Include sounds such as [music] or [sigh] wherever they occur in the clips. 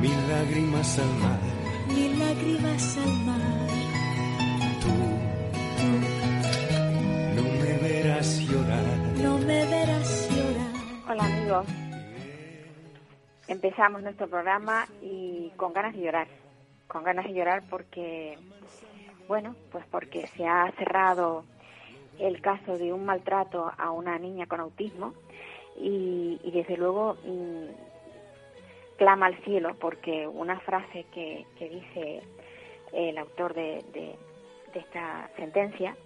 mil lágrimas al mar. mil lágrimas al mar. Tú no me verás llorar. No me verás llorar. Hola amigos. Empezamos nuestro programa y con ganas de llorar. Con ganas de llorar porque, bueno, pues porque se ha cerrado el caso de un maltrato a una niña con autismo y, y desde luego mm, clama al cielo porque una frase que, dice el autor de esta sentencia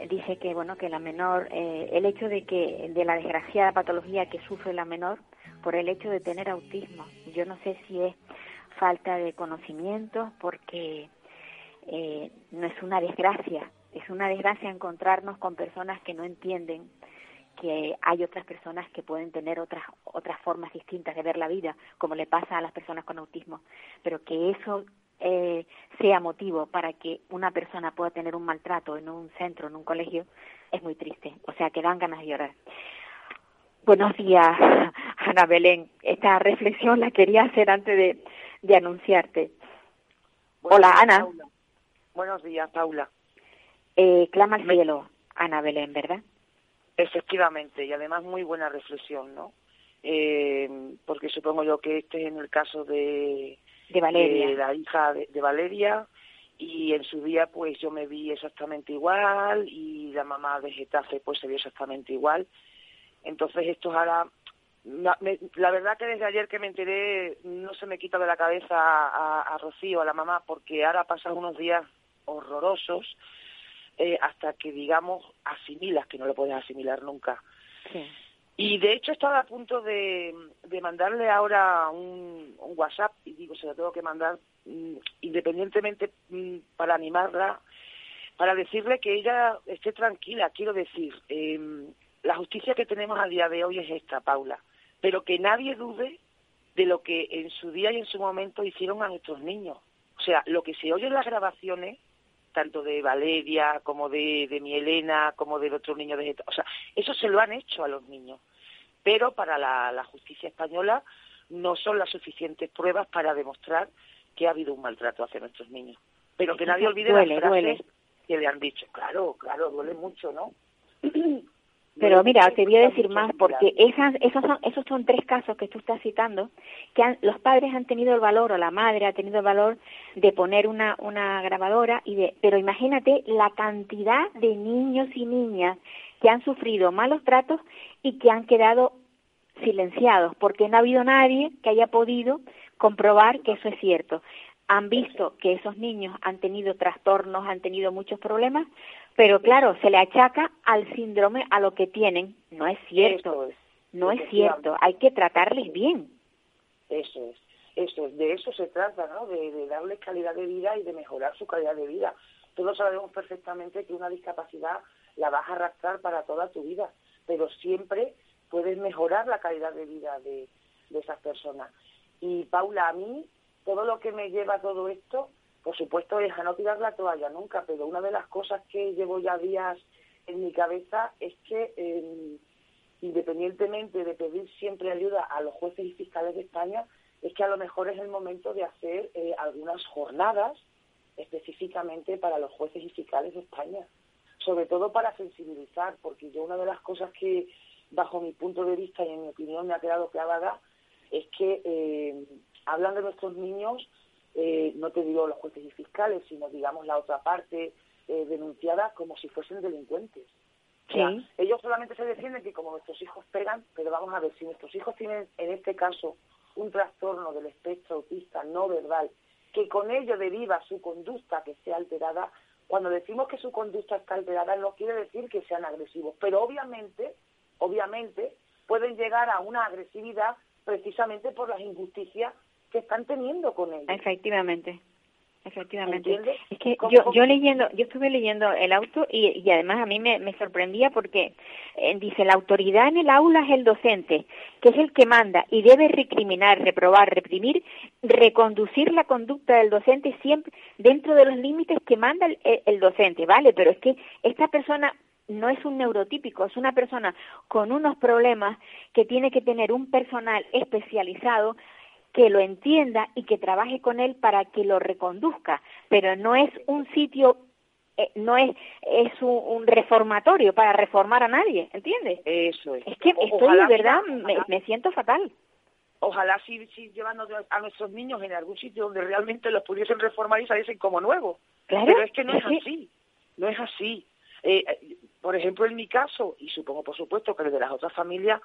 eh, dice que bueno que la menor eh, el hecho de que de la desgraciada patología que sufre la menor por el hecho de tener autismo. Yo no sé si es falta de conocimientos porque eh, no es una desgracia. Es una desgracia encontrarnos con personas que no entienden que hay otras personas que pueden tener otras otras formas distintas de ver la vida, como le pasa a las personas con autismo, pero que eso eh, sea motivo para que una persona pueda tener un maltrato en un centro, en un colegio, es muy triste. O sea, que dan ganas de llorar. Buenos días, [laughs] Ana Belén. Esta reflexión la quería hacer antes de, de anunciarte. Hola, Ana. Paula. Buenos días, Paula. Eh, clama al cielo, Ana Belén, ¿verdad? Efectivamente, y además muy buena reflexión, ¿no? Eh, porque supongo yo que este es en el caso de, De Valeria. de la hija de, de Valeria y en su día pues yo me vi exactamente igual y la mamá de Getafe pues se vio exactamente igual. Entonces esto ahora, la, me- la verdad que desde ayer que me enteré no se me quita de la cabeza a, a Rocío, a la mamá, porque ahora pasan unos días horrorosos eh, hasta que digamos asimilas, que no lo puedes asimilar nunca. Sí. Y de hecho estaba a punto de, de mandarle ahora un, un WhatsApp y digo, se lo tengo que mandar mm, independientemente mm, para animarla, para decirle que ella esté tranquila. Quiero decir, em, la justicia que tenemos a día de hoy es esta, Paula, pero que nadie dude de lo que en su día y en su momento hicieron a nuestros niños. O sea, lo que se oye en las grabaciones, tanto de Valeria como de, de mi Elena, como del otro niño de o sea, eso se lo han hecho a los niños pero para la, la justicia española no son las suficientes pruebas para demostrar que ha habido un maltrato hacia nuestros niños. Pero que nadie olvide Duele, las frases duele. que le han dicho. Claro, claro, duele mucho, ¿no? Pero mira, te voy a decir más, porque esas, esos, son, esos son tres casos que tú estás citando, que han- los padres han tenido el valor, o la madre ha tenido el valor de poner una, una grabadora, y de, pero imagínate la cantidad de niños y niñas que han sufrido malos tratos y que han quedado silenciados, porque no ha habido nadie que haya podido comprobar que eso es cierto. Han visto que esos niños han tenido trastornos, han tenido muchos problemas, pero claro, se le achaca al síndrome a lo que tienen. No es cierto, es, no es cierto. Hay que tratarles bien. Eso es, eso es, de eso se trata, ¿no? De, de darles calidad de vida y de mejorar su calidad de vida. Todos sabemos perfectamente que una discapacidad la vas a arrastrar para toda tu vida, pero siempre puedes mejorar la calidad de vida de, de esas personas. Y Paula, a mí, todo lo que me lleva a todo esto, por supuesto, es a no tirar la toalla nunca, pero una de las cosas que llevo ya días en mi cabeza es que eh, independientemente de pedir siempre ayuda a los jueces y fiscales de España, es que a lo mejor es el momento de hacer eh, algunas jornadas específicamente para los jueces y fiscales de España, sobre todo para sensibilizar, porque yo una de las cosas que, bajo mi punto de vista y en mi opinión, me ha quedado clavada, es que eh, hablan de nuestros niños, eh, no te digo los jueces y fiscales, sino digamos la otra parte eh, denunciada como si fuesen delincuentes. O sea, Sí. ellos solamente se defienden que como nuestros hijos pegan, pero vamos a ver, si nuestros hijos tienen en este caso un trastorno del espectro autista no verbal, que con ello deriva su conducta que sea alterada, cuando decimos que su conducta está alterada no quiere decir que sean agresivos, pero obviamente, obviamente pueden llegar a una agresividad precisamente por las injusticias que están teniendo con ellos. Efectivamente. Efectivamente. ¿Entiendes? Es que ¿Cómo- yo, cómo? yo leyendo, yo estuve leyendo el auto y, y además a mí me, me sorprendía porque eh, dice la autoridad en el aula es el docente, que es el que manda y debe recriminar, reprobar, reprimir, reconducir la conducta del docente siempre dentro de los límites que manda el, el- el docente, ¿vale? Pero es que esta persona no es un neurotípico, es una persona con unos problemas que tiene que tener un personal especializado que lo entienda y que trabaje con él para que lo reconduzca, pero no es un sitio, eh, no es, es un, un reformatorio para reformar a nadie, ¿entiendes? Eso es. Es que O- estoy de verdad, me, siento fatal. Ojalá si, si llevando a nuestros niños en algún sitio donde realmente los pudiesen reformar y saliesen como nuevos. Claro, Pero es que no es es así. No es así. Eh, eh, por ejemplo, en mi caso, y supongo por supuesto que el de las otras familias,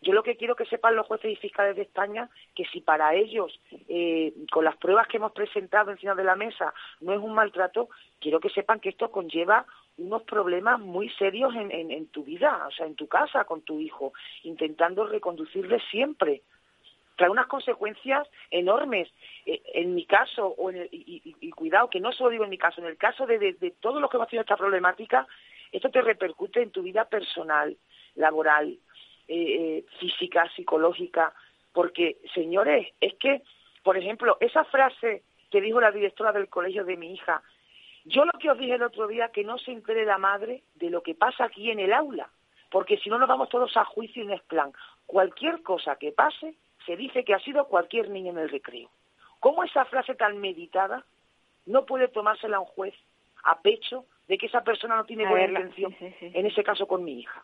yo lo que quiero que sepan los jueces y fiscales de España que si para ellos, eh, con las pruebas que hemos presentado encima de la mesa, no es un maltrato, quiero que sepan que esto conlleva unos problemas muy serios en, tu vida, o sea, en tu casa con tu hijo, intentando reconducirle siempre trae unas consecuencias enormes. Eh, en mi caso, o en el- y, y- cuidado, que no solo digo en mi caso, en el caso de todos los que hemos tenido esta problemática, esto te repercute en tu vida personal, laboral, eh, eh, física, psicológica, porque, señores, es que, por ejemplo, esa frase que dijo la directora del colegio de mi hija, yo lo que os dije el otro día, que no se entere la madre de lo que pasa aquí en el aula, porque si no nos vamos todos a juicio y no es plan. Cualquier cosa que pase, se dice que ha sido cualquier niño en el recreo. ¿Cómo esa frase tan meditada no puede tomársela un juez a pecho de que esa persona no tiene A buena intención, sí, sí, sí, en ese caso con mi hija?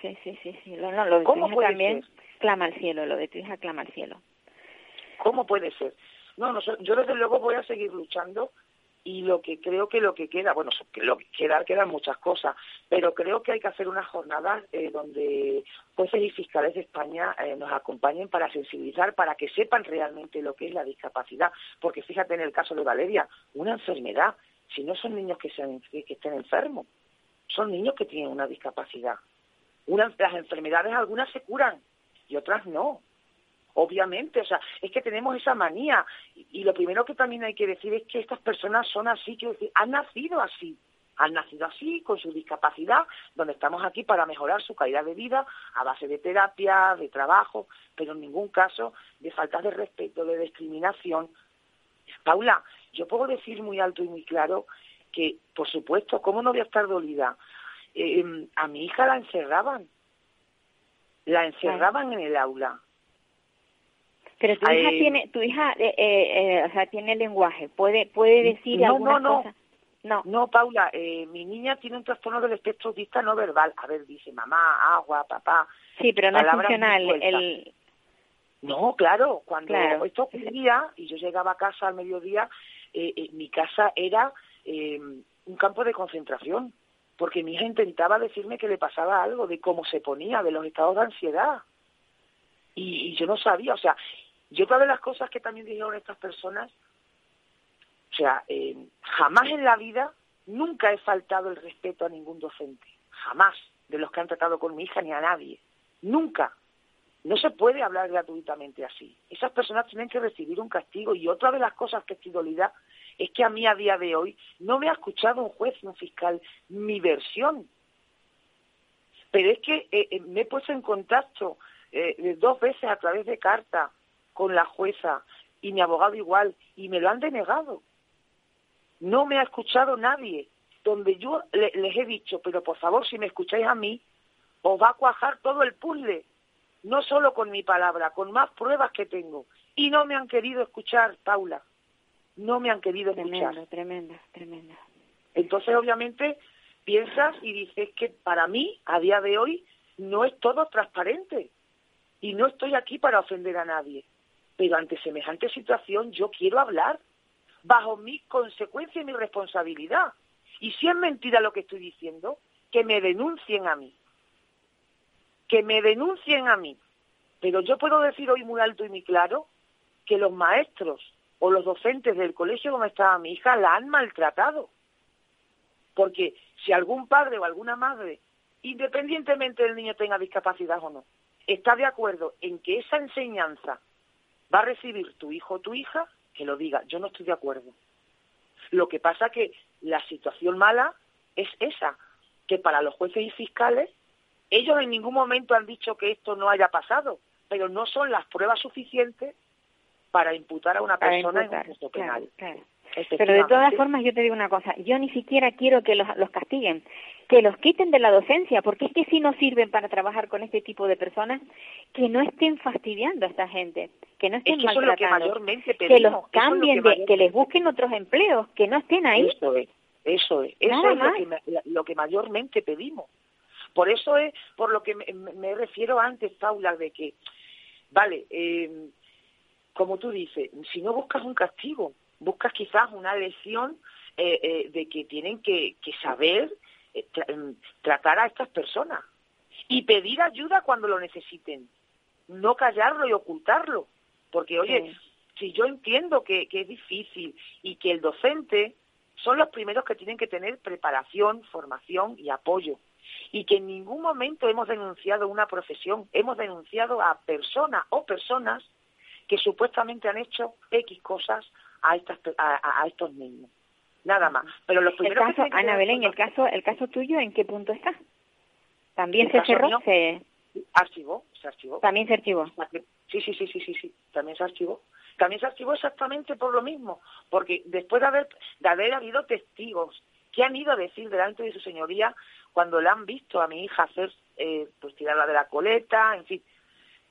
Sí, sí, sí, sí. No, no, lo de tu ¿Cómo hija puede también ser? clama al cielo, lo de tu hija clama al cielo. ¿Cómo puede ser? No, no, yo desde luego voy a seguir luchando y lo que creo que lo que queda, bueno, lo que queda, quedan muchas cosas, pero creo que hay que hacer unas jornadas eh, donde jueces y fiscales de España eh, nos acompañen para sensibilizar, para que sepan realmente lo que es la discapacidad, porque fíjate en el caso de Valeria, una enfermedad, si no son niños que, sean, que estén enfermos, son niños que tienen una discapacidad. Las enfermedades algunas se curan y otras no obviamente, o sea, es que tenemos esa manía y, y lo primero que también hay que decir es que estas personas son así, quiero decir, han nacido así, han nacido así con su discapacidad, donde estamos aquí para mejorar su calidad de vida a base de terapia, de trabajo, pero en ningún caso de falta de respeto, de discriminación. Paula, yo puedo decir muy alto y muy claro que, por supuesto, ¿cómo no voy a estar dolida? Eh, a mi hija la encerraban, la encerraban en el aula. Pero tu hija Eh, tiene, tu hija, eh, eh, eh, o sea, tiene lenguaje, puede, puede decir no, algunas no, no. cosas. No, No, Paula, eh, mi niña tiene un trastorno del espectro autista no verbal. A ver, dice mamá, agua, papá. sí, pero no es funcional. El, No, claro, cuando Claro. esto ocurría y yo llegaba a casa al mediodía, mi casa era un campo de concentración, porque mi hija intentaba decirme que le pasaba algo, de cómo se ponía, de los estados de ansiedad. Y, yo no sabía, o sea, y otra de las cosas que también dijeron estas personas, o sea, eh, jamás en la vida, nunca he faltado el respeto a ningún docente, jamás, de los que han tratado con mi hija ni a nadie, nunca. No se puede hablar gratuitamente así. Esas personas tienen que recibir un castigo. Y otra de las cosas que estoy dolida es que a mí a día de hoy no me ha escuchado un juez, un fiscal, mi versión. Pero es que eh, eh, me he puesto en contacto eh, dos veces a través de carta con la jueza y mi abogado igual, y me lo han denegado. No me ha escuchado nadie. Donde yo le- les he dicho, pero por favor, si me escucháis a mí, os va a cuajar todo el puzzle no solo con mi palabra, con más pruebas que tengo. Y no me han querido escuchar, Paula. No me han querido tremendo, escuchar. tremendo, tremendo. Entonces, obviamente, piensas y dices que para mí, a día de hoy, no es todo transparente. Y no estoy aquí para ofender a nadie. Pero ante semejante situación yo quiero hablar bajo mi consecuencia y mi responsabilidad. Y si es mentira lo que estoy diciendo, que me denuncien a mí. Que me denuncien a mí. Pero yo puedo decir hoy muy alto y muy claro que los maestros o los docentes del colegio donde estaba mi hija la han maltratado. Porque si algún padre o alguna madre, independientemente del niño tenga discapacidad o no, está de acuerdo en que esa enseñanza va a recibir tu hijo o tu hija que lo diga, yo no estoy de acuerdo. Lo que pasa que la situación mala es esa, que para los jueces y fiscales, ellos en ningún momento han dicho que esto no haya pasado, pero no son las pruebas suficientes para imputar a una persona en un juicio penal. Pero de todas formas, yo te digo una cosa, yo ni siquiera quiero que los, los castiguen, que los quiten de la docencia, porque es que si no sirven para trabajar con este tipo de personas, que no estén fastidiando a esta gente, que no estén maltratando, que, los cambien, que, les busquen otros empleos, que no estén ahí. Eso es, eso es, eso es lo que, lo que mayormente pedimos. Por eso es por lo que me, refiero antes, Paula, de que, vale, eh, como tú dices, si no buscas un castigo, buscas quizás una lección eh, eh, de que tienen que, saber eh, mm, tratar a estas personas y pedir ayuda cuando lo necesiten, no callarlo y ocultarlo, porque oye, si yo entiendo que, que es difícil y que el docente son los primeros que tienen que tener preparación, formación y apoyo, y que en ningún momento hemos denunciado una profesión, hemos denunciado a personas o personas que supuestamente han hecho X cosas a, estas, a, estos niños. Nada más. Pero los primeros el caso, Ana Belén, el caso, el caso tuyo, ¿en qué punto está? ¿También se cerró? se... Archivó, se archivó. ¿También se archivó? Sí, sí, sí, sí, sí, sí, también se archivó. También se archivó exactamente por lo mismo, porque después de haber, de haber habido testigos que han ido a decir delante de su señoría cuando la han visto a mi hija hacer, eh, pues tirarla de la coleta, en fin,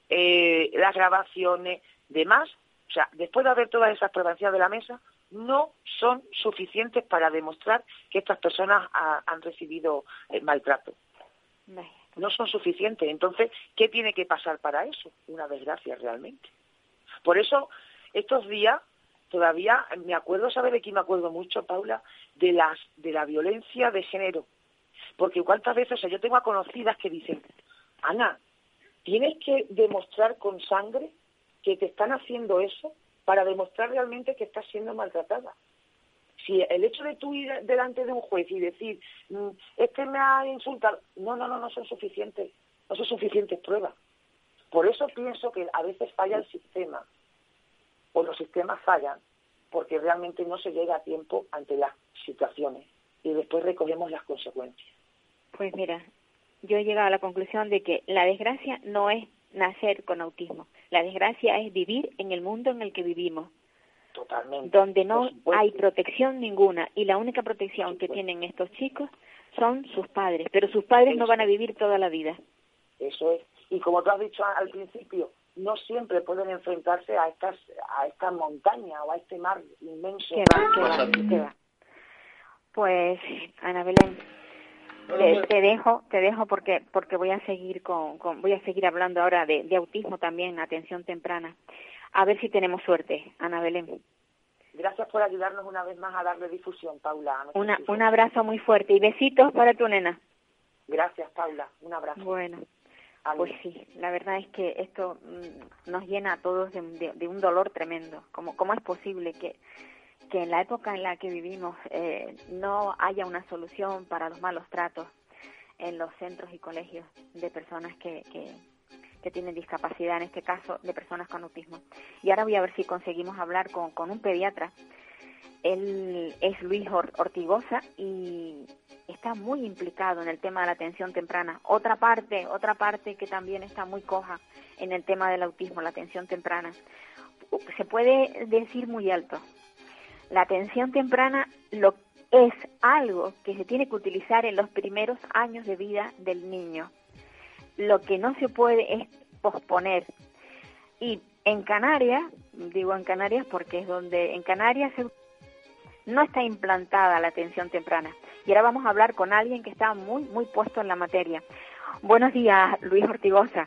eh, las grabaciones, demás, o sea, después de haber todas esas pruebas de la mesa, no son suficientes para demostrar que estas personas han recibido eh, maltrato. No son suficientes. Entonces, ¿qué tiene que pasar para eso? Una desgracia realmente. Por eso, estos días, todavía me acuerdo, ¿sabe de quién me acuerdo mucho, Paula? De, las, de la violencia de género. Porque cuántas veces, o sea, yo tengo a conocidas que dicen, Ana, tienes que demostrar con sangre que te están haciendo eso para demostrar realmente que estás siendo maltratada. Si el hecho de tú ir delante de un juez y decir, mm, este me ha insultado, no, no, no, no son suficientes, no son suficientes pruebas. Por eso pienso que a veces falla el sistema, o los sistemas fallan, porque realmente no se llega a tiempo ante las situaciones y después recogemos las consecuencias. Pues mira, yo he llegado a la conclusión de que la desgracia no es nacer con autismo. La desgracia es vivir en el mundo en el que vivimos. Totalmente. Donde no hay protección ninguna y la única protección que tienen estos chicos son sus padres, pero sus padres no van a vivir toda la vida. Eso es. Y como tú has dicho al principio, no siempre pueden enfrentarse a estas a esta montaña o a este mar inmenso. Que va, que va, Pues, Ana Belén, te, dejo, te dejo porque porque voy a seguir con, voy a seguir hablando ahora de, autismo también, atención temprana. A ver si tenemos suerte, Ana Belén. Gracias por ayudarnos una vez más a darle difusión, Paula. Una, un abrazo muy fuerte y besitos para tu nena. Gracias, Paula. Un abrazo. Bueno, pues sí, la verdad es que esto mm, nos llena a todos de, un dolor tremendo. ¿Cómo, ¿Cómo es posible que que en la época en la que vivimos eh, no haya una solución para los malos tratos en los centros y colegios de personas que, que, tienen discapacidad, en este caso de personas con autismo. Y ahora voy a ver si conseguimos hablar con, con un pediatra. Él es Luis Ortigosa y está muy implicado en el tema de la atención temprana. Otra parte, otra parte que también está muy coja en el tema del autismo, la atención temprana. Se puede decir muy alto, la atención temprana lo es algo que se tiene que utilizar en los primeros años de vida del niño. Lo que no se puede es posponer. Y en Canarias, digo en Canarias porque es donde en Canarias no está implantada la atención temprana. Y ahora vamos a hablar con alguien que está muy, muy puesto en la materia. Buenos días, Luis Ortigosa.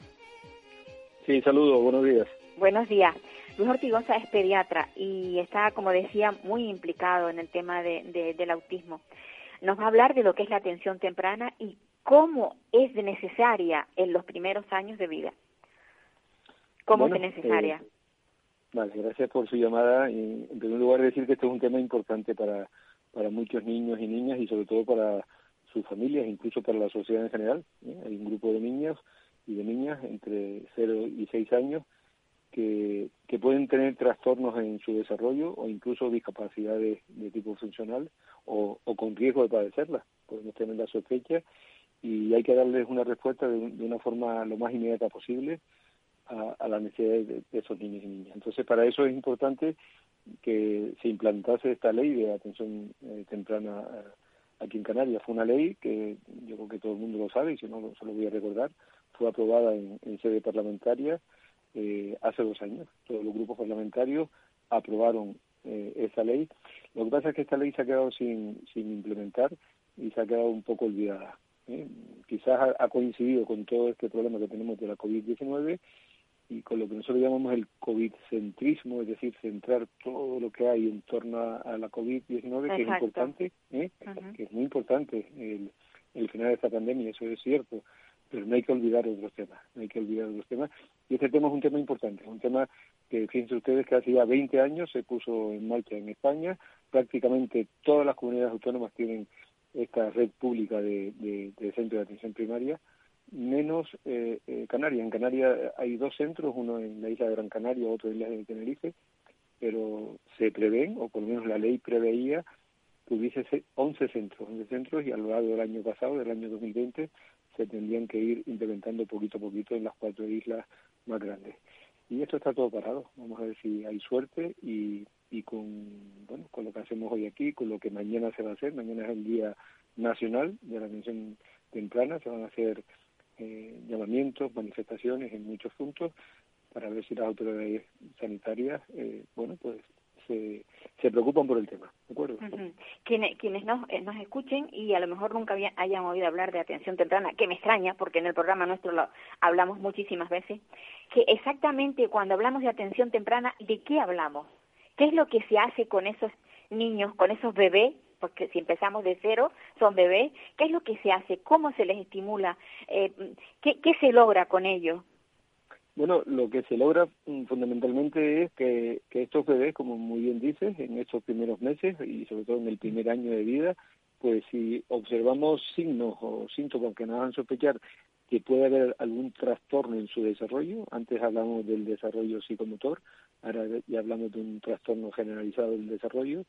Sí, saludo, buenos días. Buenos días. Luis Ortigosa es pediatra y está, como decía, muy implicado en el tema de, del autismo. Nos va a hablar de lo que es la atención temprana y cómo es necesaria en los primeros años de vida. ¿Cómo es necesaria? Eh, vale, gracias por su llamada. Y, en primer lugar, decir que este es un tema importante para, para muchos niños y niñas y sobre todo para sus familias, incluso para la sociedad en general. ¿eh? Hay un grupo de niños y de niñas entre 0 y 6 años que, pueden tener trastornos en su desarrollo o incluso discapacidades de tipo funcional o, con riesgo de padecerlas. Podemos tener la sospecha y hay que darles una respuesta de, una forma lo más inmediata posible a, a las necesidades de, esos niños y niñas. Entonces, para eso es importante que se implantase esta ley de atención eh, temprana eh, aquí en Canarias. Fue una ley que yo creo que todo el mundo lo sabe y si no, se lo voy a recordar. Fue aprobada en, sede parlamentaria eh, hace dos años. Todos los grupos parlamentarios aprobaron eh, esa ley. Lo que pasa es que esta ley se ha quedado sin, sin implementar y se ha quedado un poco olvidada. ¿eh? Quizás ha, coincidido con todo este problema que tenemos de la COVID-19 y con lo que nosotros llamamos el COVID-centrismo, es decir, centrar todo lo que hay en torno a, la COVID-19, que es importante, ¿eh? que es muy importante el, el final de esta pandemia, eso es cierto, pero no hay que olvidar otros temas, no hay que olvidar otros temas. Y este tema es un tema importante, un tema que fíjense ustedes que hace ya 20 años se puso en marcha en España, prácticamente todas las comunidades autónomas tienen esta red pública de, de, de centros de atención primaria, menos eh, eh, Canarias. En Canarias hay dos centros, uno en la isla de Gran Canaria, otro en la isla de Tenerife, pero se prevén, o por lo menos la ley preveía, que hubiese 11 centros, 11 centros, y a lo largo del año pasado, del año 2020, se tendrían que ir implementando poquito a poquito en las cuatro islas más grandes. Y esto está todo parado. Vamos a ver si hay suerte y, con, bueno, con lo que hacemos hoy aquí, con lo que mañana se va a hacer. Mañana es el Día Nacional de la Atención Temprana. Se van a hacer eh, llamamientos, manifestaciones en muchos puntos para ver si las autoridades sanitarias, eh, bueno, pues se, se preocupan por el tema. Quienes, nos, eh, nos escuchen y a lo mejor nunca hayan oído hablar de atención temprana, que me extraña porque en el programa nuestro lo hablamos muchísimas veces, que exactamente cuando hablamos de atención temprana, ¿de qué hablamos? ¿Qué es lo que se hace con esos niños, con esos bebés porque si empezamos de cero, son bebés, ¿qué es lo que se hace? ¿Cómo se les estimula? Eh, ¿qué, ¿Qué se logra con ellos? Bueno, lo que se logra mm, fundamentalmente es que, estos bebés, como muy bien dices, en estos primeros meses y sobre todo en el primer año de vida, pues si observamos signos o síntomas que nos hagan sospechar que puede haber algún trastorno en su desarrollo, antes hablamos del desarrollo psicomotor, ahora ya hablamos de un trastorno generalizado del desarrollo,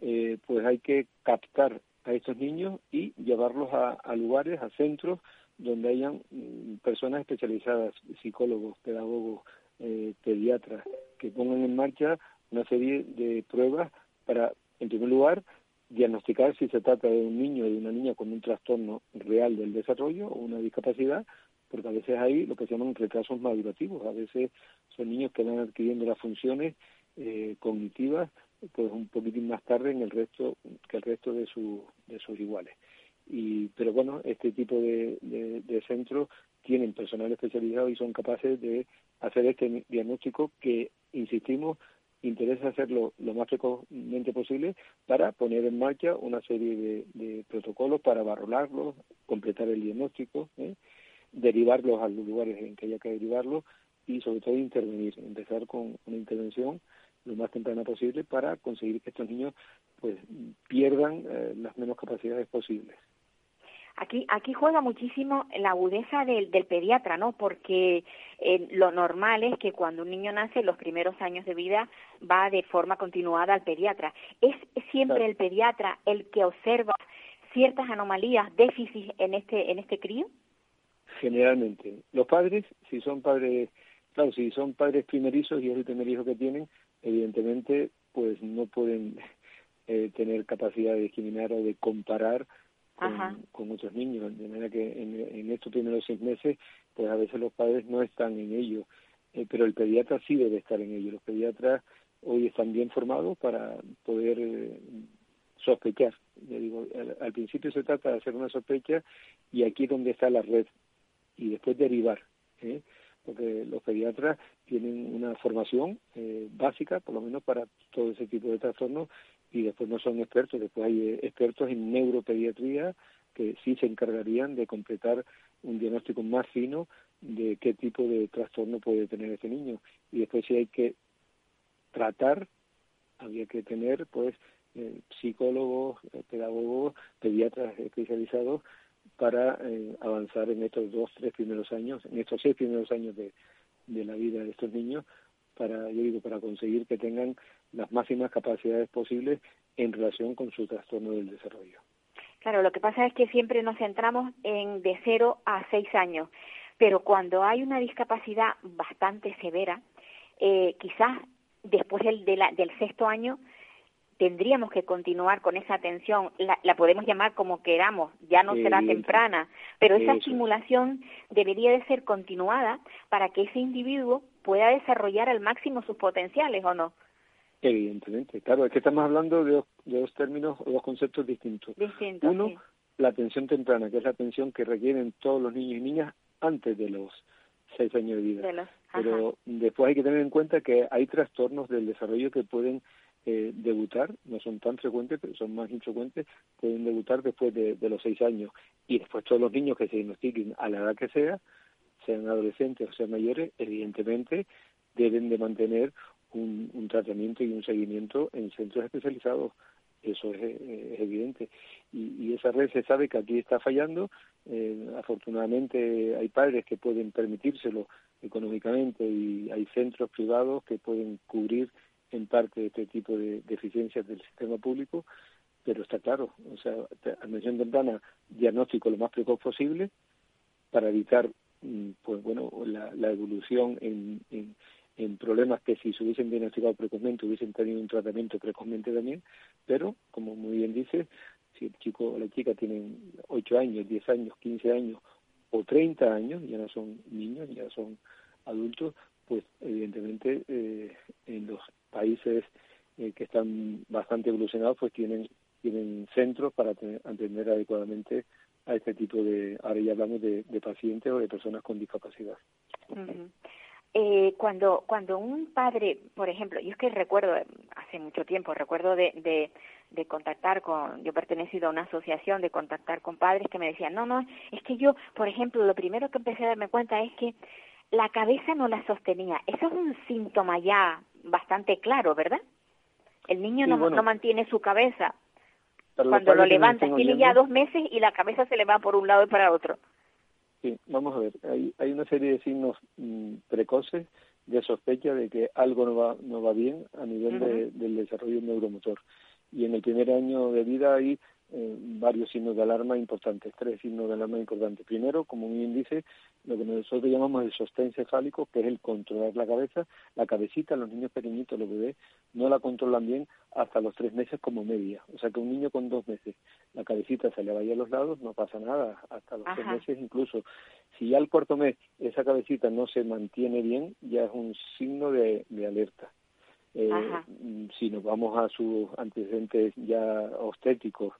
eh, pues hay que captar a estos niños y llevarlos a, lugares, a centros donde hayan mm, personas especializadas, psicólogos, pedagogos, eh, pediatras, que pongan en marcha una serie de pruebas para, en primer lugar, diagnosticar si se trata de un niño o de una niña con un trastorno real del desarrollo o una discapacidad, porque a veces hay lo que se llaman retrasos madurativos, a veces son niños que van adquiriendo las funciones eh, cognitivas pues un poquitín más tarde en el resto que el resto de, su, de sus iguales. Y, pero bueno, este tipo de, de, centros tienen personal especializado y son capaces de hacer este diagnóstico que, insistimos, interesa hacerlo lo más precozmente posible para poner en marcha una serie de, de protocolos para barrolarlos, completar el diagnóstico, ¿eh? derivarlos a los lugares en que haya que derivarlos y sobre todo intervenir, empezar con una intervención lo más temprana posible para conseguir que estos niños pues pierdan eh, las menos capacidades posibles. Aquí, aquí juega muchísimo la agudeza del, del pediatra, ¿no? Porque eh, lo normal es que cuando un niño nace, los primeros años de vida va de forma continuada al pediatra. ¿Es siempre el pediatra el que observa ciertas anomalías, déficits en este, en este crío? Generalmente. Los padres, si son padres, claro, si son padres primerizos y es el primer hijo que tienen, evidentemente pues no pueden eh, tener capacidad de discriminar o de comparar con, con, otros niños, de manera que en, en, estos primeros seis meses pues a veces los padres no están en ello, eh, pero el pediatra sí debe estar en ello. Los pediatras hoy están bien formados para poder eh, sospechar. digo, al, al, principio se trata de hacer una sospecha y aquí es donde está la red y después derivar. ¿eh? porque los pediatras tienen una formación eh, básica, por lo menos para todo ese tipo de trastornos, y después no son expertos, después hay eh, expertos en neuropediatría que sí se encargarían de completar un diagnóstico más fino de qué tipo de trastorno puede tener este niño. Y después si hay que tratar, había que tener pues eh, psicólogos, pedagogos, pediatras especializados para eh, avanzar en estos dos, tres primeros años, en estos seis primeros años de, de la vida de estos niños, para, yo digo, para conseguir que tengan las máximas capacidades posibles en relación con su trastorno del desarrollo. Claro, lo que pasa es que siempre nos centramos en de cero a seis años, pero cuando hay una discapacidad bastante severa, eh, quizás después del, del sexto año tendríamos que continuar con esa atención, la, la podemos llamar como queramos, ya no será temprana, pero esa estimulación debería de ser continuada para que ese individuo pueda desarrollar al máximo sus potenciales, ¿o no? Evidentemente, claro, es que estamos hablando de dos, términos o dos conceptos distintos. Uno, la atención temprana, que es la atención que requieren todos los niños y niñas antes de los seis años de vida. Pero después hay que tener en cuenta que hay trastornos del desarrollo que pueden eh, debutar, no son tan frecuentes, pero son más infrecuentes, pueden debutar después de, los seis años. Y después todos los niños que se diagnostiquen a la edad que sea, sean adolescentes o sean mayores, evidentemente deben de mantener un, un tratamiento y un seguimiento en centros especializados eso es, evidente. Y, y, esa red se sabe que aquí está fallando. Eh, afortunadamente hay padres que pueden permitírselo económicamente y hay centros privados que pueden cubrir en parte este tipo de deficiencias del sistema público, pero está claro, o sea, admisión temprana, diagnóstico lo más precoz posible para evitar, mm, pues bueno, la, la evolución en, en, en, problemas que si se hubiesen diagnosticado precozmente hubiesen tenido un tratamiento precozmente también, pero como muy bien dice, si el chico o la chica tienen 8 años, 10 años, 15 años o 30 años, ya no son niños, ya son adultos, pues evidentemente eh, en los países eh, que están bastante evolucionados pues tienen tienen centros para atender adecuadamente a este tipo de ahora ya hablamos de, pacientes o de personas con discapacidad eh, cuando cuando un padre por ejemplo yo es que recuerdo hace mucho tiempo recuerdo de, de de contactar con, yo pertenecido a una asociación de contactar con padres que me decían, no, no, es que yo, por ejemplo, lo primero que empecé a darme cuenta es que la cabeza no la sostenía. Eso es un síntoma ya bastante claro, ¿verdad? El niño no, no, mantiene su cabeza. Cuando lo levanta, tiene ya dos meses y la cabeza se le va por un lado y para otro. Sí, vamos a ver, hay, hay una serie de signos mm, precoces de sospecha de que algo no va, no va bien a nivel del desarrollo neuromotor. Y en el primer año de vida hay eh, varios signos de alarma importantes, tres signos de alarma importantes. Primero, como bien dice, lo que nosotros llamamos el sostén cefálico, que es el controlar la cabeza. La cabecita, los niños pequeñitos, los bebés, no la controlan bien hasta los tres meses como media. O sea que un niño con dos meses, la cabecita se le vaya a los lados, no pasa nada. Hasta los tres meses incluso. Si ya al cuarto mes esa cabecita no se mantiene bien, ya es un signo de, alerta. Eh, si nos vamos a sus antecedentes ya obstétricos,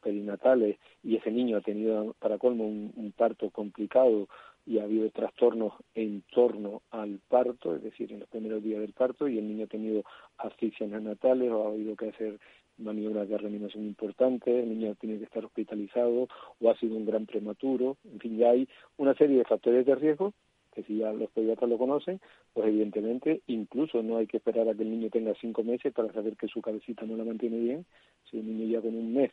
perinatales y ese niño ha tenido para colmo un, parto complicado y ha habido trastornos en torno al parto, es decir, en los primeros días del parto, y el niño ha tenido asfixias neonatales o ha habido que hacer maniobras de reanimación importantes, el niño tiene que estar hospitalizado o ha sido un gran prematuro, en fin, ya hay una serie de factores de riesgo que si ya los pediatras lo conocen, pues evidentemente incluso no hay que esperar a que el niño tenga cinco meses para saber que su cabecita no la mantiene bien, si el niño ya con un mes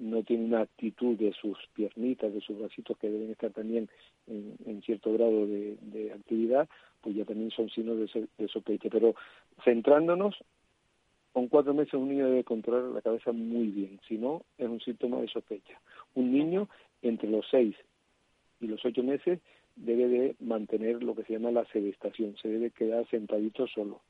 no tiene una actitud de sus piernitas, de sus bracitos que deben estar también en, cierto grado de, actividad, pues ya también son signos de, de sospecha. Pero centrándonos, con cuatro meses un niño debe controlar la cabeza muy bien, si no es un síntoma de sospecha. Un niño entre los seis y los ocho meses debe de mantener lo que se llama la sedestación, se debe quedar sentadito solo.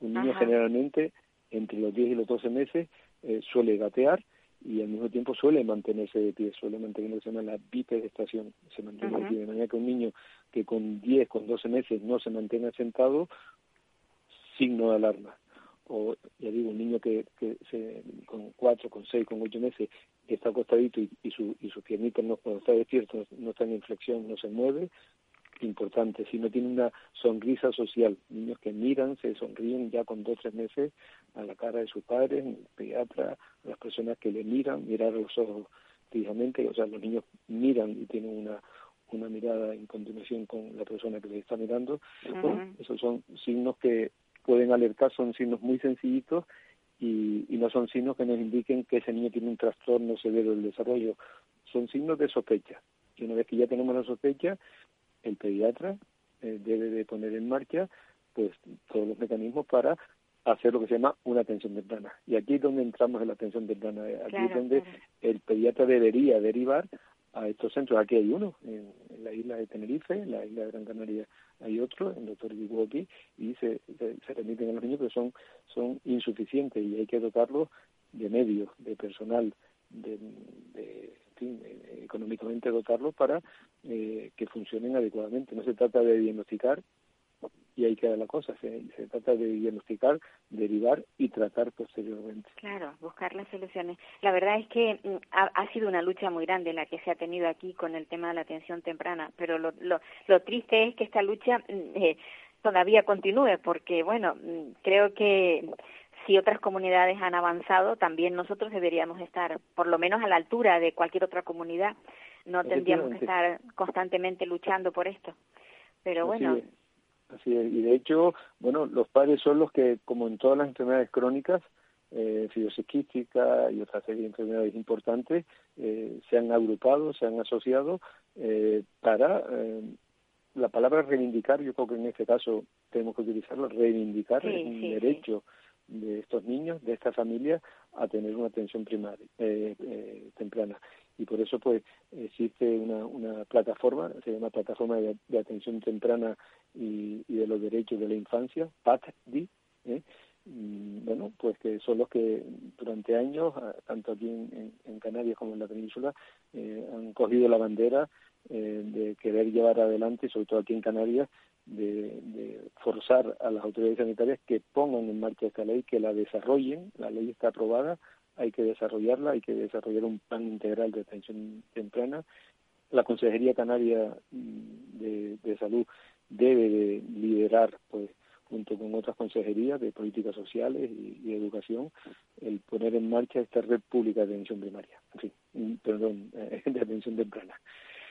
Un niño generalmente entre los diez y los doce meses eh, suele gatear, y al mismo tiempo suele mantenerse de pie, suele mantener lo que se llama la bipedestación, se mantiene de pie, de manera que un niño que con 10, con 12 meses no se mantenga sentado, signo de alarma. O, ya digo, un niño que, que se, con 4, con 6, con 8 meses está acostadito y, y, su, y sus piernitas no, cuando está despierto no está en flexión, no se mueve, importante, si no tiene una sonrisa social, niños que miran, se sonríen ya con dos o tres meses a la cara de sus padres, el pediatra, a las personas que le miran, mirar a los ojos fijamente, o sea, los niños miran y tienen una una mirada en continuación con la persona que les está mirando, esos son signos que pueden alertar, son signos muy sencillitos y, y no son signos que nos indiquen que ese niño tiene un trastorno severo del desarrollo, son signos de sospecha. Y una vez que ya tenemos la sospecha, el pediatra eh, debe de poner en marcha pues todos los mecanismos para hacer lo que se llama una atención temprana. Y aquí es donde entramos en la atención temprana. Aquí es donde el pediatra debería derivar a estos centros. Aquí hay uno, en, la isla de Tenerife, en la isla de Gran Canaria hay otro, el doctor Iguopi, y se, se, remiten a los niños, pero son, son insuficientes y hay que dotarlos de medios, de personal, de, de económicamente dotarlos para eh, que funcionen adecuadamente. No se trata de diagnosticar y ahí queda la cosa. Se, se, trata de diagnosticar, derivar y tratar posteriormente. Claro, buscar las soluciones. La verdad es que mm, ha, ha, sido una lucha muy grande la que se ha tenido aquí con el tema de la atención temprana, pero lo, lo, lo triste es que esta lucha mm, eh, todavía continúe, porque, bueno, mm, creo que si otras comunidades han avanzado, también nosotros deberíamos estar por lo menos a la altura de cualquier otra comunidad. No tendríamos que estar constantemente luchando por esto. Pero bueno, Así es, y de hecho, bueno, los padres son los que, como en todas las enfermedades crónicas, eh, y otra serie de enfermedades importantes, eh, se han agrupado, se han asociado eh, para eh, la palabra reivindicar, yo creo que en este caso tenemos que utilizarla, reivindicar es un derecho de estos niños, de esta familia, a tener una atención primaria, eh, eh, temprana y por eso pues existe una, una plataforma, se llama Plataforma de, Atención Temprana y, de los Derechos de la Infancia, PATDI, ¿eh? bueno, pues que son los que durante años, tanto aquí en, en Canarias como en la península, eh, han cogido la bandera eh, de querer llevar adelante, sobre todo aquí en Canarias, de, de, forzar a las autoridades sanitarias que pongan en marcha esta ley, que la desarrollen, la ley está aprobada, hay que desarrollarla, hay que desarrollar un plan integral de atención temprana. La Consejería Canaria mm, de, de Salud debe de liderar, pues, junto con otras consejerías de políticas sociales y, y, educación, el poner en marcha esta red pública de atención primaria, en fin, perdón, [laughs] de atención temprana.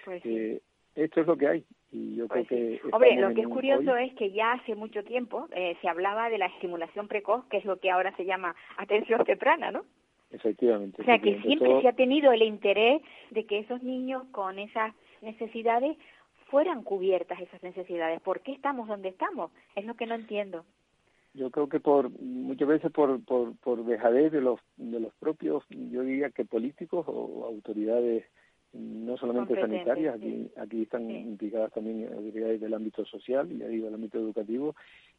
Pues eh, esto es lo que hay y yo pues creo que hombre lo que es curioso hoy... es que ya hace mucho tiempo eh, se hablaba de la estimulación precoz que es lo que ahora se llama [laughs] atención temprana no Efectivamente. O sea, efectivamente. que siempre Todo... se ha tenido el interés de que esos niños con esas necesidades fueran cubiertas esas necesidades. ¿Por qué estamos donde estamos? Es lo que no entiendo. Yo creo que por muchas veces por por por dejadez de los de los propios, yo diría que políticos o autoridades no solamente sanitarias, aquí, aquí están sí. implicadas también autoridades del ámbito social y del ámbito educativo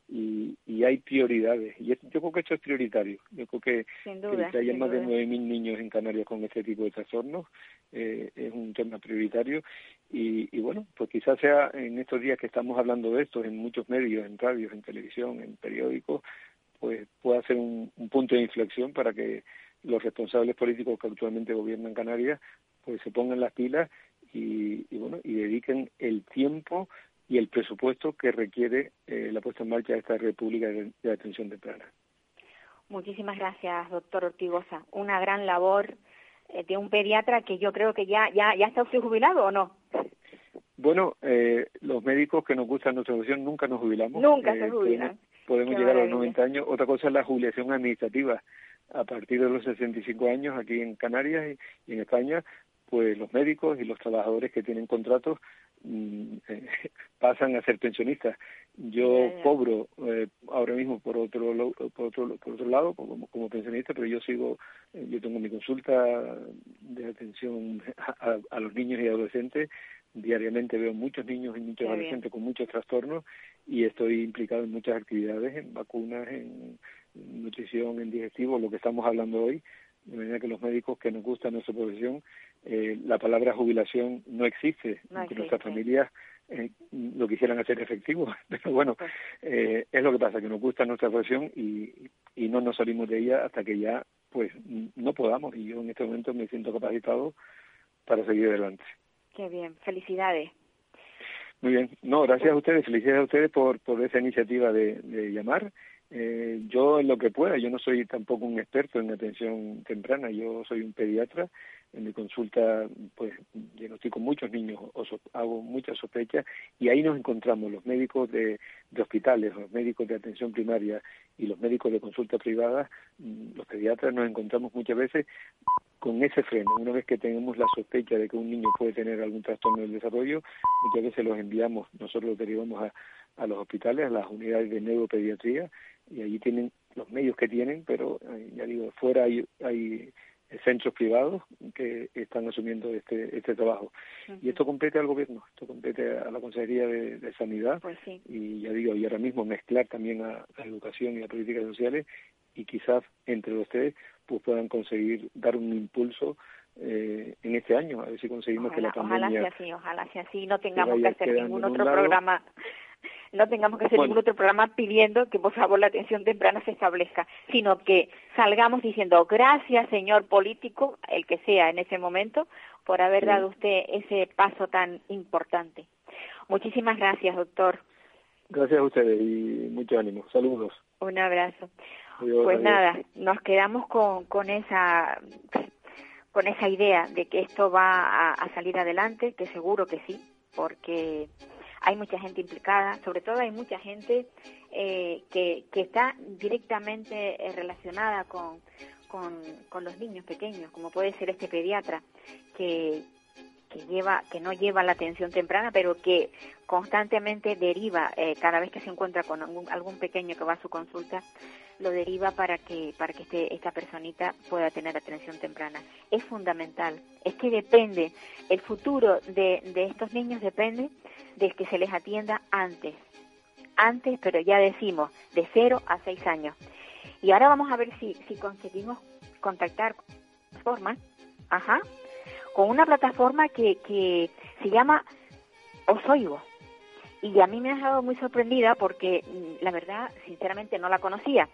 y, y hay prioridades. Y es, yo creo que esto es prioritario. Yo creo que, duda, que haya más duda. de 9.000 niños en Canarias con este tipo de trastornos eh, es un tema prioritario y, y bueno, pues quizás sea en estos días que estamos hablando de esto en muchos medios, en radios, en televisión, en periódicos, pues pueda ser un, un punto de inflexión para que los responsables políticos que actualmente gobiernan Canarias pues se pongan las pilas y, y bueno y dediquen el tiempo y el presupuesto que requiere eh, la puesta en marcha de esta República de, de Atención Temprana. Muchísimas gracias, doctor Ortigosa. Una gran labor eh, de un pediatra que yo creo que ya ya ya está usted jubilado o no. Bueno, eh, los médicos que nos gustan nuestra profesión nunca nos jubilamos. Nunca se jubilan. Podemos, podemos llegar a los 90 años. Otra cosa es la jubilación administrativa. A partir de los 65 años aquí en Canarias y, y en España, pues los médicos y los trabajadores que tienen contratos mm, eh, [laughs] pasan a ser pensionistas. Yo cobro eh, ahora mismo por otro por otro por otro lado como, como pensionista, pero yo sigo eh, yo tengo mi consulta de atención a, a los niños y adolescentes diariamente veo muchos niños y muchos bien. adolescentes con muchos trastornos y estoy implicado en muchas actividades, en vacunas, en nutrición, en digestivo, lo que estamos hablando hoy, de manera que los médicos que nos gusta nuestra profesión, eh, la palabra jubilación no existe, No aunque existe. nuestras familias eh, lo quisieran hacer efectivo, [laughs] pero bueno, Pues, eh, es lo que pasa, que nos gusta nuestra profesión y, y no nos salimos de ella hasta que ya pues no podamos y yo en este momento me siento capacitado para seguir adelante. qué bien, felicidades. Muy bien, no, gracias a ustedes, felicidades a ustedes por, por esa iniciativa de, de llamar. Eh, yo en lo que pueda, yo no soy tampoco un experto en atención temprana, yo soy un pediatra, en mi consulta pues diagnostico muchos niños o hago muchas sospechas y ahí nos encontramos los médicos de, de, hospitales, los médicos de atención primaria y los médicos de consulta privada, mm, los pediatras nos encontramos muchas veces con ese freno. Una vez que tenemos la sospecha de que un niño puede tener algún trastorno del desarrollo, muchas veces los enviamos, nosotros los derivamos a, a los hospitales, a las unidades de neuropediatría y allí tienen los medios que tienen, pero eh, ya digo, fuera hay, hay centros privados que están asumiendo este este trabajo. Y esto compete al gobierno, esto compete a la Consejería de, Sanidad. Pues y ya digo, y ahora mismo mezclar también a la educación y a políticas sociales y quizás entre los tres pues puedan conseguir dar un impulso eh, en este año, a ver si conseguimos que la pandemia... Ojalá sea así, ojalá sea así, no tengamos que hacer ningún otro programa [laughs] no tengamos que hacer ningún otro programa pidiendo que por favor la atención temprana se establezca, sino que salgamos diciendo gracias señor político, el que sea en ese momento, por haber dado usted ese paso tan importante. Muchísimas gracias, doctor. Gracias a ustedes y mucho ánimo. Saludos. Un abrazo. pues nada, nos quedamos con, con esa con esa idea de que esto va a salir adelante, que seguro que sí, porque hay mucha gente implicada, sobre todo hay mucha gente eh, que, que está directamente eh, relacionada con, con, con, los niños pequeños, como puede ser este pediatra que, que lleva que no lleva la atención temprana, pero que constantemente deriva eh, cada vez que se encuentra con algún, algún pequeño que va a su consulta lo deriva para que para que este, esta personita pueda tener atención temprana. Es fundamental. Es que depende, el futuro de, de estos niños depende de que se les atienda antes. Antes, pero ya decimos, de 0 a 6 años. Y ahora vamos a ver si, si conseguimos contactar con una plataforma, ajá, con una plataforma que, que se llama Osoigo. Y a mí me ha dejado muy sorprendida porque mm, la verdad, sinceramente, no la conocía.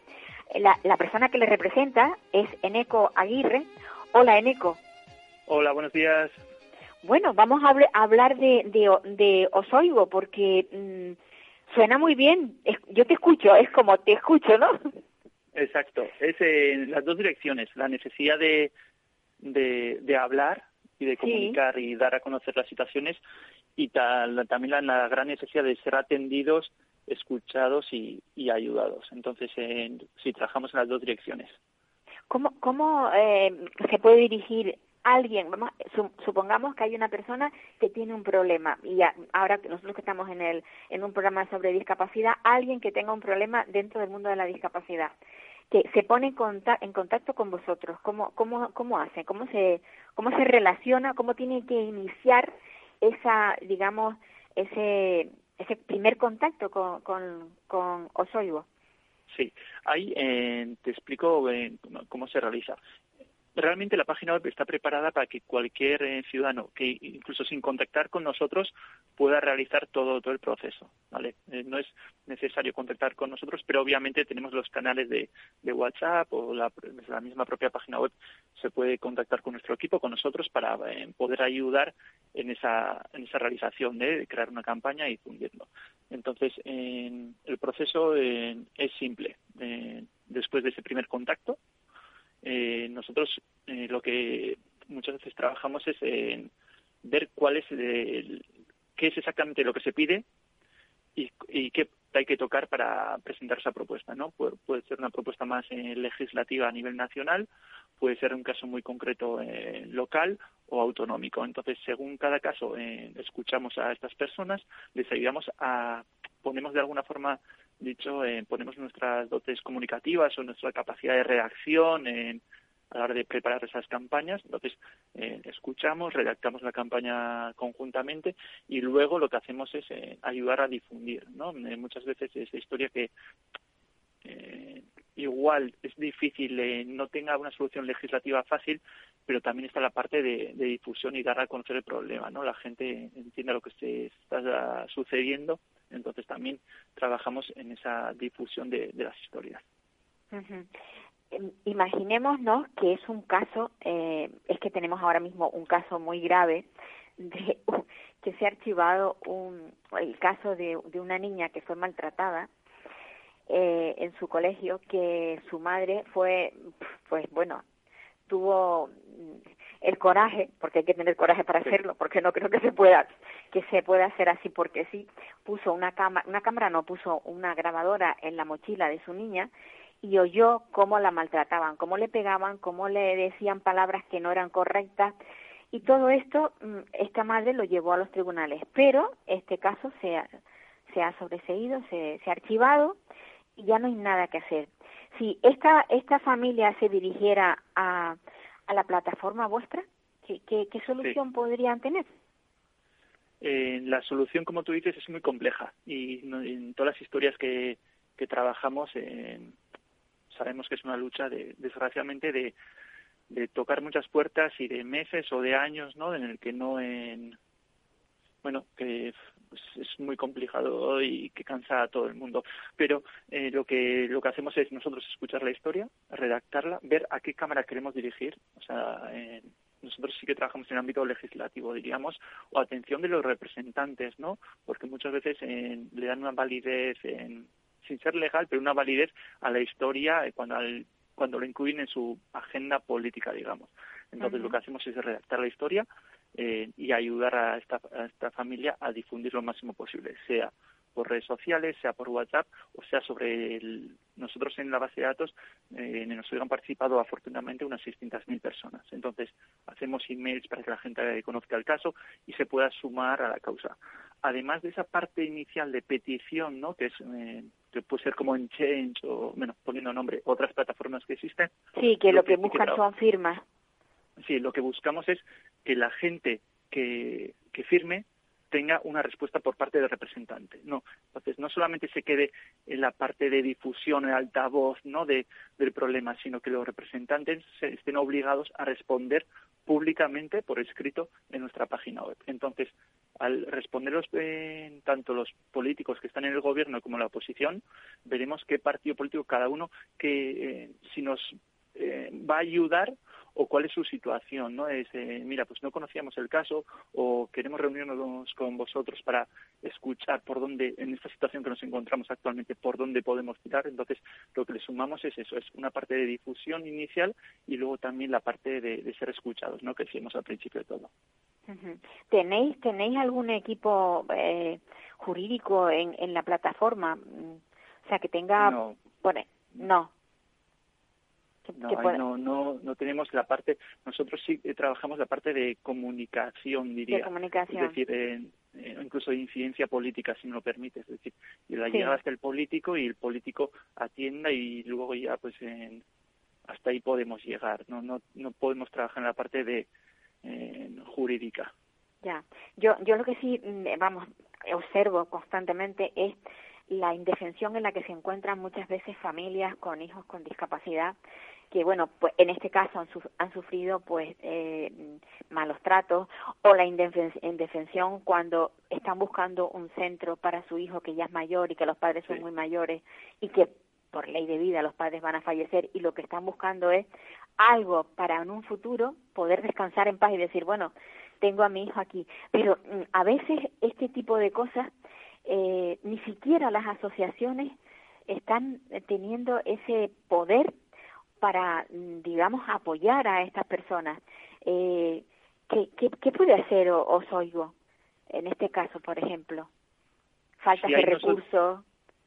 La, la persona que le representa es Eneco Aguirre. Hola, Eneco. Hola, buenos días. Bueno, vamos a, hablar de, de, Osoigo porque mm, suena muy bien. yo te escucho, es como te escucho, ¿no? Exacto, es en las dos direcciones, la necesidad de, de, hablar y de comunicar y dar a conocer las situaciones y también la, gran necesidad de ser atendidos, escuchados y, ayudados. Entonces, sí, trabajamos en las dos direcciones. ¿Cómo, cómo eh, se puede dirigir alguien, vamos, supongamos que hay una persona que tiene un problema y ahora nosotros que estamos en el en un programa sobre discapacidad, alguien que tenga un problema dentro del mundo de la discapacidad, que se pone en contacto, en contacto con vosotros, ¿cómo cómo cómo hace? ¿Cómo se cómo se relaciona? ¿Cómo tiene que iniciar esa digamos ese ese primer contacto con con con? Sí, ahí eh, te explico eh, cómo se realiza realmente la página web está preparada para que cualquier eh, ciudadano que incluso sin contactar con nosotros pueda realizar todo, el proceso vale eh, no es necesario contactar con nosotros pero obviamente tenemos los canales de, WhatsApp o la, la, misma propia página web. Se puede contactar con nuestro equipo con nosotros para eh, poder ayudar en esa en esa realización de crear una campaña y difundirlo entonces el proceso es simple. Después de ese primer contacto eh, nosotros eh, lo que muchas veces trabajamos es en ver cuál es el, qué es exactamente lo que se pide y, qué hay que tocar para presentar esa propuesta, ¿no? Puede, ser una propuesta más eh, legislativa a nivel nacional, puede ser un caso muy concreto eh, local o autonómico. Entonces, según cada caso, eh, escuchamos a estas personas, les ayudamos a, ponemos de alguna forma dicho, eh, ponemos nuestras dotes comunicativas o nuestra capacidad de reacción en, a la hora de preparar esas campañas. Entonces, eh, escuchamos, redactamos la campaña conjuntamente y luego lo que hacemos es eh, ayudar a difundir. ¿no? muchas veces esa historia que igual es difícil, no tenga una solución legislativa fácil, pero también está la parte de, de, difusión y dar a conocer el problema. ¿no? La gente entienda lo que se está sucediendo entonces también trabajamos en esa difusión de, las historias. Em, imaginémonos que es un caso, eh, es que tenemos ahora mismo un caso muy grave de que se ha archivado un, el caso de, de una niña que fue maltratada eh, en su colegio, que su madre fue, pues bueno, tuvo el coraje, porque hay que tener coraje para hacerlo, porque no creo que se pueda que se pueda hacer así porque sí, puso una cámara, una cámara no puso una grabadora en la mochila de su niña y oyó cómo la maltrataban, cómo le pegaban, cómo le decían palabras que no eran correctas y todo esto mm, esta madre lo llevó a los tribunales, pero este caso se ha, se ha sobreseído, se, se ha archivado y ya no hay nada que hacer. Si esta esta familia se dirigiera a a la plataforma vuestra? ¿Qué, qué, solución podrían tener? Eh, la solución, como tú dices, es muy compleja y en todas las historias que, que trabajamos eh, sabemos que es una lucha, de, desgraciadamente, de, de tocar muchas puertas y de meses o de años, ¿no? En el que no en bueno que pues, es muy complicado y que cansa a todo el mundo. Pero eh, lo que lo que hacemos es nosotros escuchar la historia, redactarla, ver a qué cámara queremos dirigir. O sea, nosotros sí que trabajamos en el ámbito legislativo, diríamos, o atención de los representantes, ¿no? Porque muchas veces le dan una validez, sin ser legal, pero una validez a la historia cuando cuando lo incluyen en su agenda política, digamos. Entonces lo que hacemos es redactar la historia, eh, y ayudar a esta, esta familia a difundir lo máximo posible, sea por redes sociales, sea por WhatsApp, o sea sobre el, nosotros en la base de datos eh, nos han participado afortunadamente unas 600.000 personas. Entonces hacemos emails para que la gente conozca el caso y se pueda sumar a la causa. Además de esa parte inicial de petición, ¿no? que es eh, que puede ser como en Change o bueno poniendo nombre otras plataformas que existen. Sí, que lo, que, buscan son firmas. Sí, lo que buscamos es que la gente que, firme tenga una respuesta por parte del representante. No, entonces no solamente se quede en la parte de difusión, el altavoz, no de, del problema, sino que los representantes estén obligados a responder públicamente por escrito en nuestra página web. Entonces, al responderlos eh, tanto los políticos que están en el gobierno como en la oposición, veremos qué partido político cada uno que eh, si nos eh, va a ayudar o cuál es su situación, ¿no? Es, eh, mira, pues no conocíamos el caso o queremos reunirnos con vosotros para escuchar por dónde, en esta situación que nos encontramos actualmente, por dónde podemos tirar. Entonces, lo que le sumamos es eso, es una parte de difusión inicial y luego también la parte de, ser escuchados, ¿no? Que decíamos al principio de todo. ¿Tenéis, ¿Tenéis algún equipo eh, jurídico en, en la plataforma? O sea, que tenga... No. Bueno, no. No, no, no, tenemos la parte, nosotros sí trabajamos la parte de comunicación, diría. De comunicación. Es decir, eh, incluso de incidencia política, si me lo permite. Es decir, la llega hasta el político y el político atienda y luego ya, pues, hasta ahí podemos llegar. No, no, no podemos trabajar en la parte de jurídica. Ya, yo, yo lo que sí, mm, vamos, observo constantemente es la indefensión en la que se encuentran muchas veces familias con hijos con discapacidad que bueno pues en este caso han, han sufrido pues eh, malos tratos o la indefensión cuando están buscando un centro para su hijo que ya es mayor y que los padres son muy mayores y que por ley de vida los padres van a fallecer y lo que están buscando es algo para en un futuro poder descansar en paz y decir bueno tengo a mi hijo aquí pero mm, a veces este tipo de cosas eh, ni siquiera las asociaciones están teniendo ese poder para, mm, digamos, apoyar a estas personas. Eh, ¿qué, qué, puede hacer Osoigo en este caso, por ejemplo? Falta de recursos.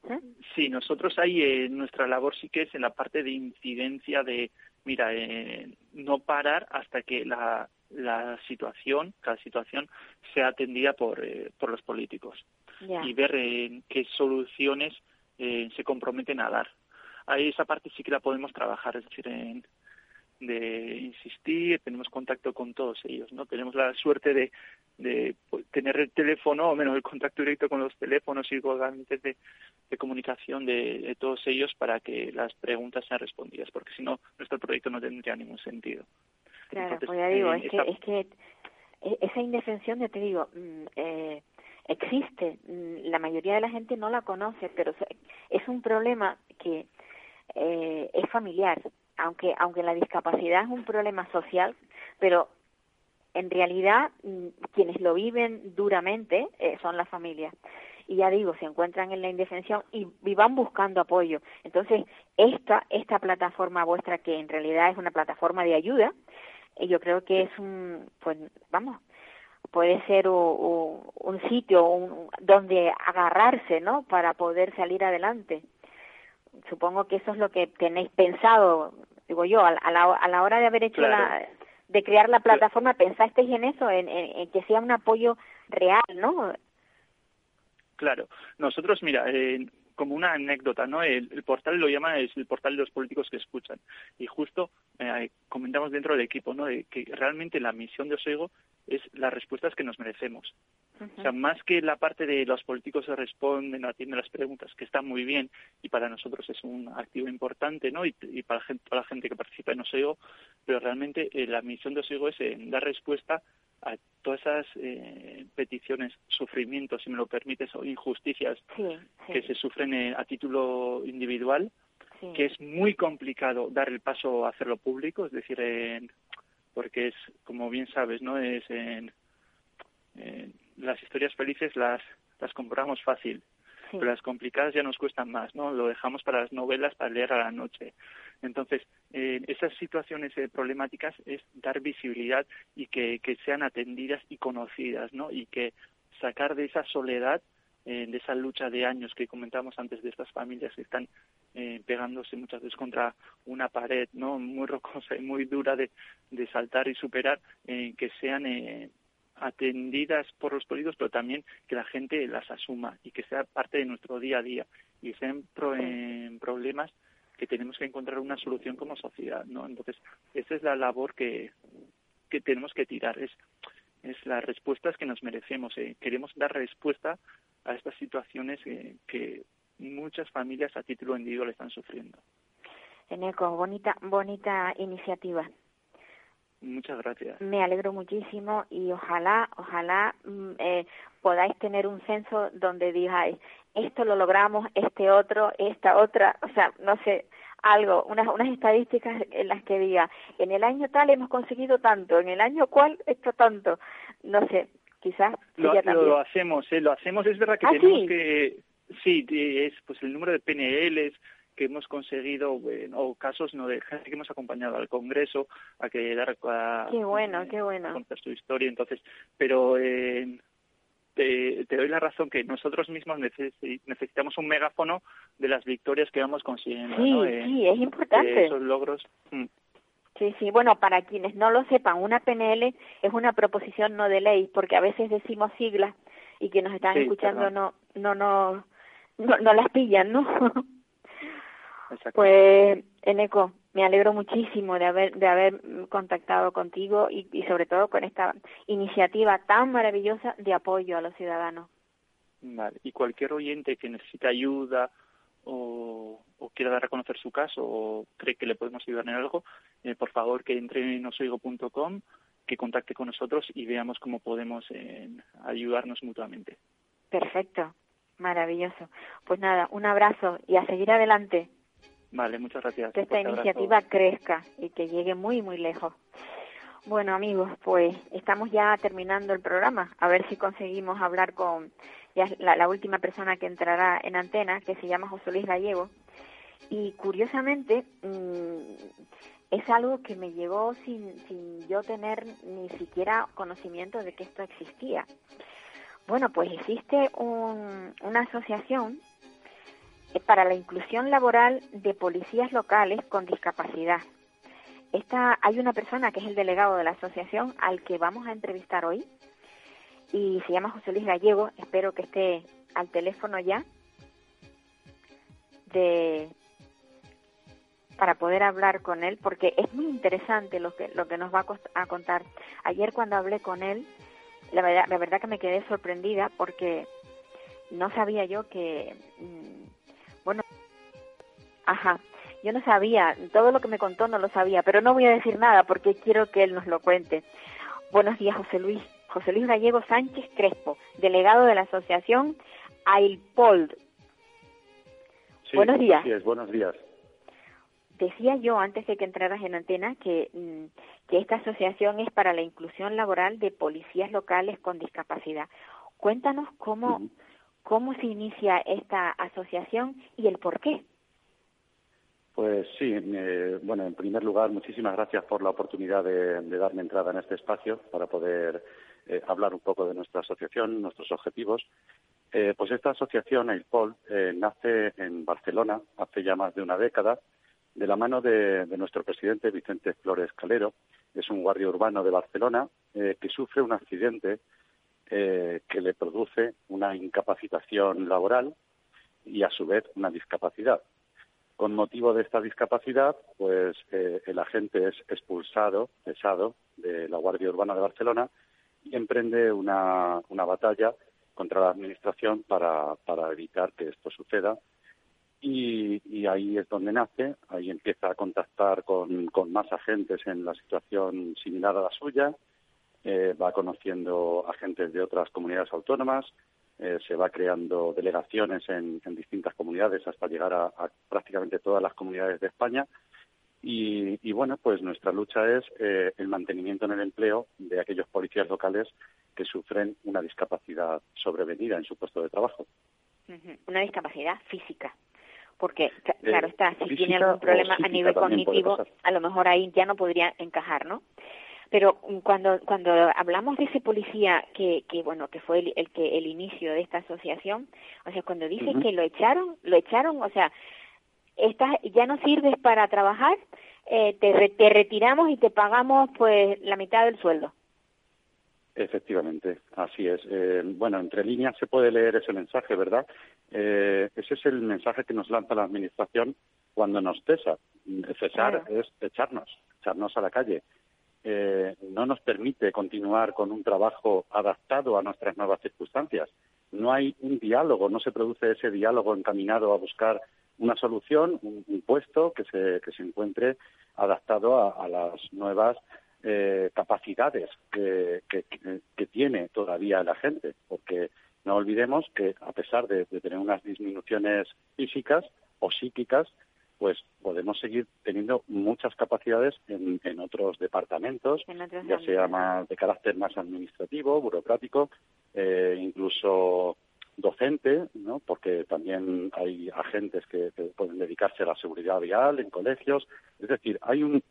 ¿eh? Sí, nosotros ahí eh, nuestra labor sí que es en la parte de incidencia de, mira, eh, no parar hasta que la, la situación, cada situación, sea atendida por, eh, por los políticos y ver eh, qué soluciones eh, se comprometen a dar. Ahí esa parte sí que la podemos trabajar, es decir, en, de insistir, tenemos contacto con todos ellos, ¿no? Tenemos la suerte de, de pues, tener el teléfono, o menos el contacto directo con los teléfonos y con gabinetes de, de comunicación de, todos ellos para que las preguntas sean respondidas, porque si no, nuestro proyecto no tendría ningún sentido. Claro, pues ya digo, eh, es, que, es que e, esa indefensión, ya te digo, mm, eh, existe. Mm, la mayoría de la gente no la conoce, pero es un problema que eh, es familiar, aunque aunque la discapacidad es un problema social, pero en realidad mm, quienes lo viven duramente eh, son las familias. Y ya digo, se encuentran en la indefensión y, y, van buscando apoyo. Entonces, esta, esta plataforma vuestra, que en realidad es una plataforma de ayuda, yo creo que es un, pues vamos, puede ser un, sitio donde agarrarse, ¿no? Para poder salir adelante. Supongo que eso es lo que tenéis pensado, digo yo, a, la, a la hora de haber hecho la, de crear la plataforma, pensasteis en eso, en, en, que sea un apoyo real, ¿no? Claro, nosotros, mira, eh, como una anécdota, ¿no? El, portal lo llama es el portal de los políticos que escuchan. Y justo eh, comentamos dentro del equipo, ¿no? De que realmente la misión de Osego es las respuestas que nos merecemos. O sea, más que la parte de los políticos se responden o atienden las preguntas, que está muy bien y para nosotros es un activo importante, ¿no? Y, para, la gente, que participa en Osego, pero realmente eh, la misión de Osego es eh, dar respuesta a todas esas eh, peticiones, sufrimientos, si me lo permites, o injusticias que se sufren a título individual, que es muy complicado dar el paso a hacerlo público, es decir, porque es, como bien sabes, no es en, las historias felices las las compramos fácil, pero las complicadas ya nos cuestan más, ¿no? Lo dejamos para las novelas para leer a la noche. Entonces, eh, esas situaciones eh, problemáticas es dar visibilidad y que, que, sean atendidas y conocidas, ¿no? Y que sacar de esa soledad, eh, de esa lucha de años que comentamos antes de estas familias que están eh, pegándose muchas veces contra una pared, ¿no? Muy rocosa y muy dura de, de saltar y superar, que sean atendidas por los políticos, pero también que la gente las asuma y que sea parte de nuestro día a día y sean problemas que tenemos que encontrar una solución como sociedad, ¿no? Entonces, esa es la labor que, que tenemos que tirar, es, es las respuestas que nos merecemos. Eh. Queremos dar respuesta a estas situaciones que muchas familias a título individual están sufriendo. Eneco, bonita, bonita iniciativa. Muchas gracias. Me alegro muchísimo y ojalá, ojalá mm, eh, podáis tener un censo donde digáis, esto lo logramos, este otro, esta otra, o sea, no sé, algo, unas, unas estadísticas en las que diga, en el año tal hemos conseguido tanto, en el año cual esto tanto, no sé, quizás. Lo, lo, hacemos, ¿eh? lo hacemos, es verdad que ¿Ah, tenemos que, sí, es pues el número de PNLs, que hemos conseguido o casos no de gente que hemos acompañado al Congreso a que dar a, qué bueno qué bueno. contar su historia. Entonces pero eh, te, doy la razón que nosotros mismos necesitamos un megáfono de las victorias que vamos consiguiendo sí sí es importante. esos logros. Mm. Sí, sí, bueno, para quienes no lo sepan, una PNL es una proposición no de ley, porque a veces decimos siglas y que nos están escuchando no, no, no, no, no las pillan, ¿no? Pues, Eneco, me alegro muchísimo de haber, de haber contactado contigo y, y sobre todo con esta iniciativa tan maravillosa de apoyo a los ciudadanos. Vale. Y cualquier oyente que necesite ayuda o, o, quiera dar a conocer su caso o cree que le podemos ayudar en algo, eh, por favor que entre en osoigo.com, que contacte con nosotros y veamos cómo podemos eh, ayudarnos mutuamente. Perfecto, maravilloso. Pues nada, un abrazo y a seguir adelante. Vale, muchas gracias. Que esta iniciativa crezca y que llegue muy, muy lejos. Bueno, amigos, pues estamos ya terminando el programa. A ver si conseguimos hablar con ya la, última persona que entrará en antena, que se llama José Luis Gallego. Y curiosamente, mm, es algo que me llegó sin, sin yo tener ni siquiera conocimiento de que esto existía. Bueno, pues existe un, una asociación para la inclusión laboral de policías locales con discapacidad. Esta, hay una persona que es el delegado de la asociación al que vamos a entrevistar hoy y se llama José Luis Gallego, espero que esté al teléfono ya de para poder hablar con él porque es muy interesante lo que lo que nos va a, contar. Ayer cuando hablé con él, la verdad, la verdad que me quedé sorprendida porque no sabía yo que mm, bueno, ajá, yo no sabía, todo lo que me contó no lo sabía, pero no voy a decir nada porque quiero que él nos lo cuente. Buenos días, José Luis. José Luis Gallego Sánchez Crespo, delegado de la asociación AILPOLD. buenos días. buenos días. Decía yo antes de que entraras en antena que, mm, que esta asociación es para la inclusión laboral de policías locales con discapacidad. Cuéntanos cómo, cómo se inicia esta asociación y el por qué. Pues sí, eh, bueno, en primer lugar, muchísimas gracias por la oportunidad de, darme entrada en este espacio para poder eh, hablar un poco de nuestra asociación, nuestros objetivos. Eh, pues esta asociación, AIRPOL, nace en Barcelona hace ya más de una década de la mano de, de nuestro presidente Vicente Flores Calero. Es un guardia urbano de Barcelona que sufre un accidente que le produce una incapacitación laboral y a su vez una discapacidad. Con motivo de esta discapacidad, pues eh, el agente es expulsado, cesado de la Guardia Urbana de Barcelona y emprende una, batalla contra la Administración para, evitar que esto suceda. Y, ahí es donde nace, ahí empieza a contactar con, más agentes en la situación similar a la suya, eh, va conociendo agentes de otras comunidades autónomas, eh, se va creando delegaciones en, distintas comunidades hasta llegar a, prácticamente todas las comunidades de España. Y, bueno, pues nuestra lucha es eh, el mantenimiento en el empleo de aquellos policías locales que sufren una discapacidad sobrevenida en su puesto de trabajo. Una discapacidad física porque eh, claro está si tiene algún problema a nivel cognitivo a lo mejor ahí ya no podría encajar no pero mm, cuando cuando hablamos de ese policía que, que bueno que fue el, que el inicio de esta asociación o sea cuando dices que lo echaron lo echaron o sea estás ya no sirves para trabajar eh, te, te retiramos y te pagamos pues la mitad del sueldo Efectivamente, así es. Eh, bueno, entre líneas se puede leer ese mensaje, ¿verdad? Eh, ese es el mensaje que nos lanza la Administración cuando nos cesa. Cesar es echarnos, echarnos a la calle. Eh, no nos permite continuar con un trabajo adaptado a nuestras nuevas circunstancias. No hay un diálogo, no se produce ese diálogo encaminado a buscar una solución, un, puesto que se, que se encuentre adaptado a, las nuevas eh, capacidades que, que, tiene todavía la gente, porque no olvidemos que a pesar de tener unas disminuciones físicas o psíquicas, pues podemos seguir teniendo muchas capacidades en, otros departamentos, ya sea más de carácter más administrativo, burocrático, eh, incluso docente, ¿no? porque también hay agentes que, pueden dedicarse a la seguridad vial en colegios. Es decir, hay un,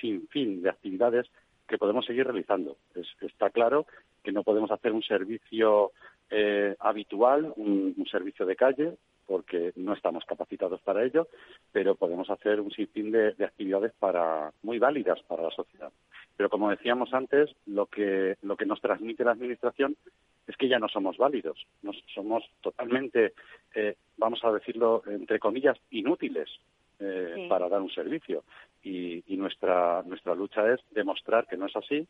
sinfín de actividades que podemos seguir realizando. está claro que no podemos hacer un servicio eh, habitual, un, servicio de calle, porque no estamos capacitados para ello, pero podemos hacer un sinfín de, actividades para muy válidas para la sociedad. Pero como decíamos antes, lo que lo que nos transmite la administración es que ya no somos válidos, somos totalmente, eh, vamos a decirlo entre comillas, inútiles eh, para dar un servicio. Y, nuestra nuestra lucha es demostrar que no es así.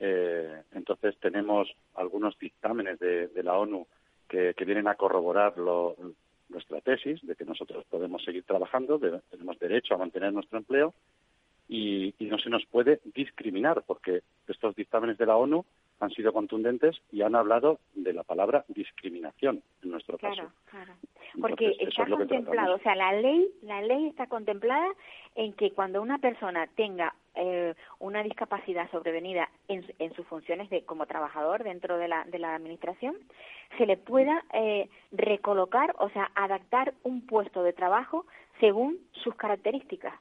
Eh, entonces tenemos algunos dictámenes de, la ONU que, que, vienen a corroborar lo, nuestra tesis de que nosotros podemos seguir trabajando, tenemos derecho a mantener nuestro empleo y, no se nos puede discriminar, porque estos dictámenes de la ONU han sido contundentes y han hablado de la palabra discriminación en nuestro caso. Claro. Porque está contemplado, o sea, la ley, la ley está contemplada en que cuando una persona tenga eh, una discapacidad sobrevenida en, en, sus funciones de como trabajador dentro de la, de la administración, se le pueda eh, recolocar, o sea, adaptar un puesto de trabajo según sus características.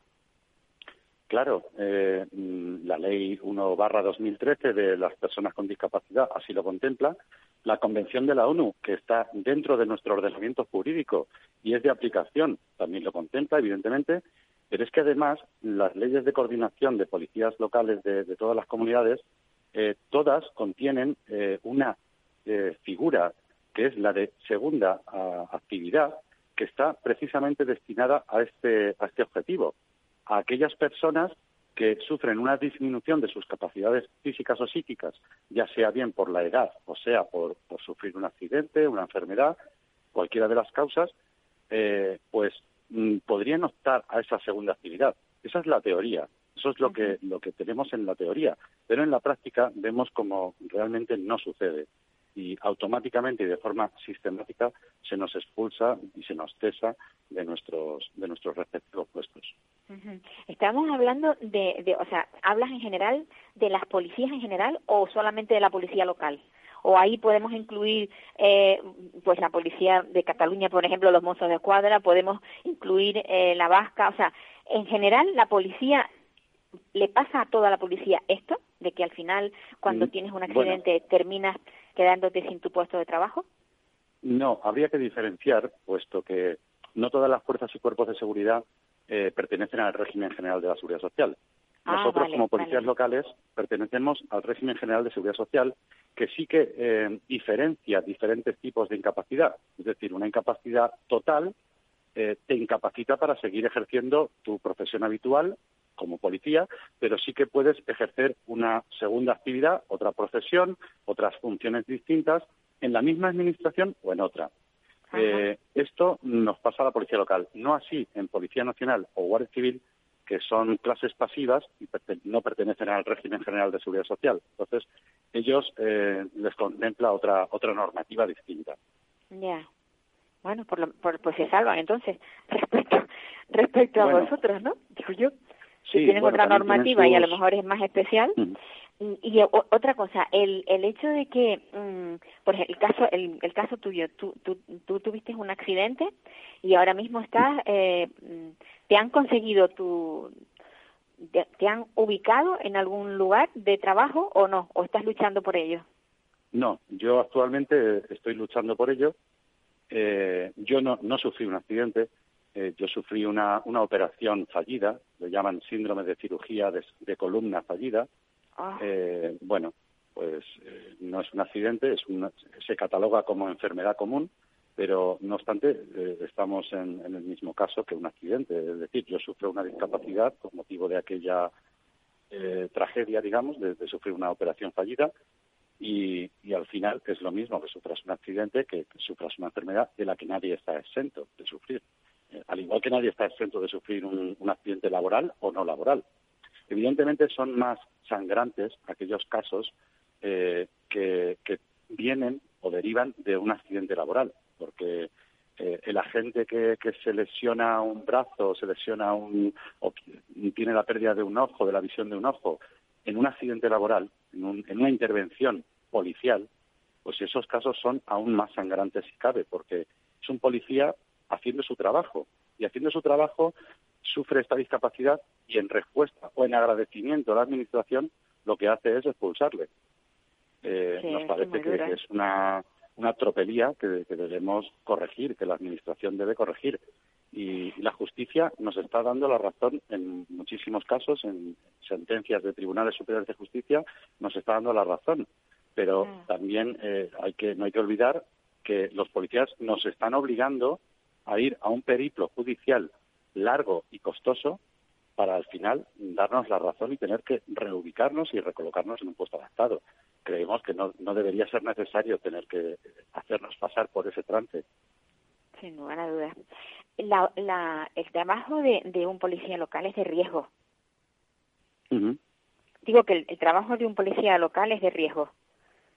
Claro, eh, la ley 1 barra 2013 de las personas con discapacidad así lo contempla. La Convención de la ONU, que está dentro de nuestro ordenamiento jurídico y es de aplicación, también lo contempla, evidentemente. Pero es que además las leyes de coordinación de policías locales de, todas las comunidades, eh, todas contienen eh, una figura que es la de segunda actividad, que está precisamente destinada a este, a este objetivo. A aquellas personas que sufren una disminución de sus capacidades físicas o psíquicas, ya sea bien por la edad o sea por, sufrir un accidente, una enfermedad, cualquiera de las causas, eh, pues podrían optar a esa segunda actividad. Esa es la teoría, eso es lo que, lo que tenemos en la teoría, pero en la práctica vemos como realmente no sucede y automáticamente y de forma sistemática se nos expulsa y se nos cesa de nuestros de nuestros respectivos puestos. Estamos hablando de, de, o sea, hablas en general de las policías en general o solamente de la policía local. O ahí podemos incluir, eh, pues la policía de Cataluña, por ejemplo, los mozos de escuadra, podemos incluir eh, la vasca, o sea, En general, la policía, ¿le pasa a toda la policía esto? De que al final, cuando Mm, tienes un bueno. accidente, terminas quedándote sin tu puesto de trabajo. No, habría que diferenciar, puesto que no todas las fuerzas y cuerpos de seguridad eh, pertenecen al régimen general de la seguridad social. Ah, Nosotros, vale, como policías vale. locales, pertenecemos al régimen general de seguridad social, que sí que eh, diferencia diferentes tipos de incapacidad. Es decir, una incapacidad total eh, te incapacita para seguir ejerciendo tu profesión habitual como policía, pero sí que puedes ejercer una segunda actividad, otra profesión, otras funciones distintas en la misma administración o en otra. Eh, esto nos pasa a la policía local, no así en Policía Nacional o Guardia Civil, que son clases pasivas y no pertenecen al régimen general de seguridad social. Entonces, ellos eh, les contempla otra otra normativa distinta. Ya. Bueno, por lo- por- pues se salvan entonces [laughs] respecto respecto a Bueno. vosotros, ¿no? Digo yo. Si Sí, tienen bueno, otra tienen normativa y a lo mejor es más especial. Mm. Y, otra cosa, el, el hecho de que, mm, por ejemplo, el caso, el, el caso tuyo, tú, tú, tú tuviste un accidente y ahora mismo estás, eh, mm, te han conseguido tu, te, te han ubicado en algún lugar de trabajo o no, o estás luchando por ello. No, yo actualmente estoy luchando por ello. Eh, yo no, no sufrí un accidente, eh, yo sufrí una, una operación fallida, lo llaman síndrome de cirugía de, de columna fallida. Ah, Eh, bueno, pues eh, no es un accidente, es una- se cataloga como enfermedad común, pero no obstante eh, estamos en, el mismo caso que un accidente. Es decir, yo sufro una discapacidad con motivo de aquella eh, tragedia, digamos, de, sufrir una operación fallida y, y al final es lo mismo que sufras un accidente que, sufras una enfermedad de la que nadie está exento de sufrir. Al igual que nadie está exento de sufrir un accidente laboral o no laboral. Evidentemente son más sangrantes aquellos casos eh, que, vienen o derivan de un accidente laboral, porque eh, el agente que, se lesiona un brazo, se lesiona un, o tiene la pérdida de un ojo, de la visión de un ojo, en un accidente laboral, en, un- en una intervención policial, pues esos casos son aún más sangrantes si cabe, porque es un policía haciendo su trabajo y haciendo su trabajo sufre esta discapacidad y en respuesta o en agradecimiento a la administración lo que hace es expulsarle. Eh, Sí, nos parece que, es una, una tropelía que, que debemos corregir, que la administración debe corregir. Y, y la justicia nos está dando la razón en muchísimos casos, en sentencias de tribunales superiores de justicia, nos está dando la razón. Pero Mm. también eh, hay que, no hay que olvidar que los policías nos están obligando a ir a un periplo judicial largo y costoso para al final darnos la razón y tener que reubicarnos y recolocarnos en un puesto adaptado. Creemos que no, no debería ser necesario tener que hacernos pasar por ese trance. sin lugar a dudas. La, la, el trabajo de, de un policía local es de riesgo. Ujú. Digo que el, el trabajo de un policía local es de riesgo.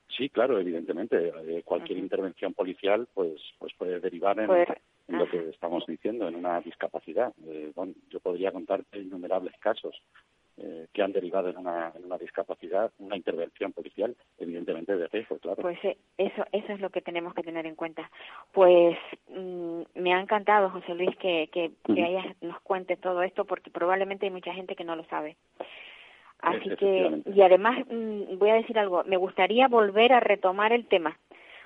Sí, claro, evidentemente. eh, cualquier intervención policial pues, pues puede derivar en, en lo ajá. que estamos diciendo, en una discapacidad. Eh, bueno, yo podría contarte innumerables casos eh, que han derivado en una, en una discapacidad, una intervención policial, evidentemente de riesgo, claro. Pues eh, eso, eso es lo que tenemos que tener en cuenta. Pues mm, me ha encantado, José Luis, que, que, que Ujú. hayas, nos cuentes todo esto, porque probablemente hay mucha gente que no lo sabe. Así que, y además, mm, voy a decir algo, me gustaría volver a retomar el tema,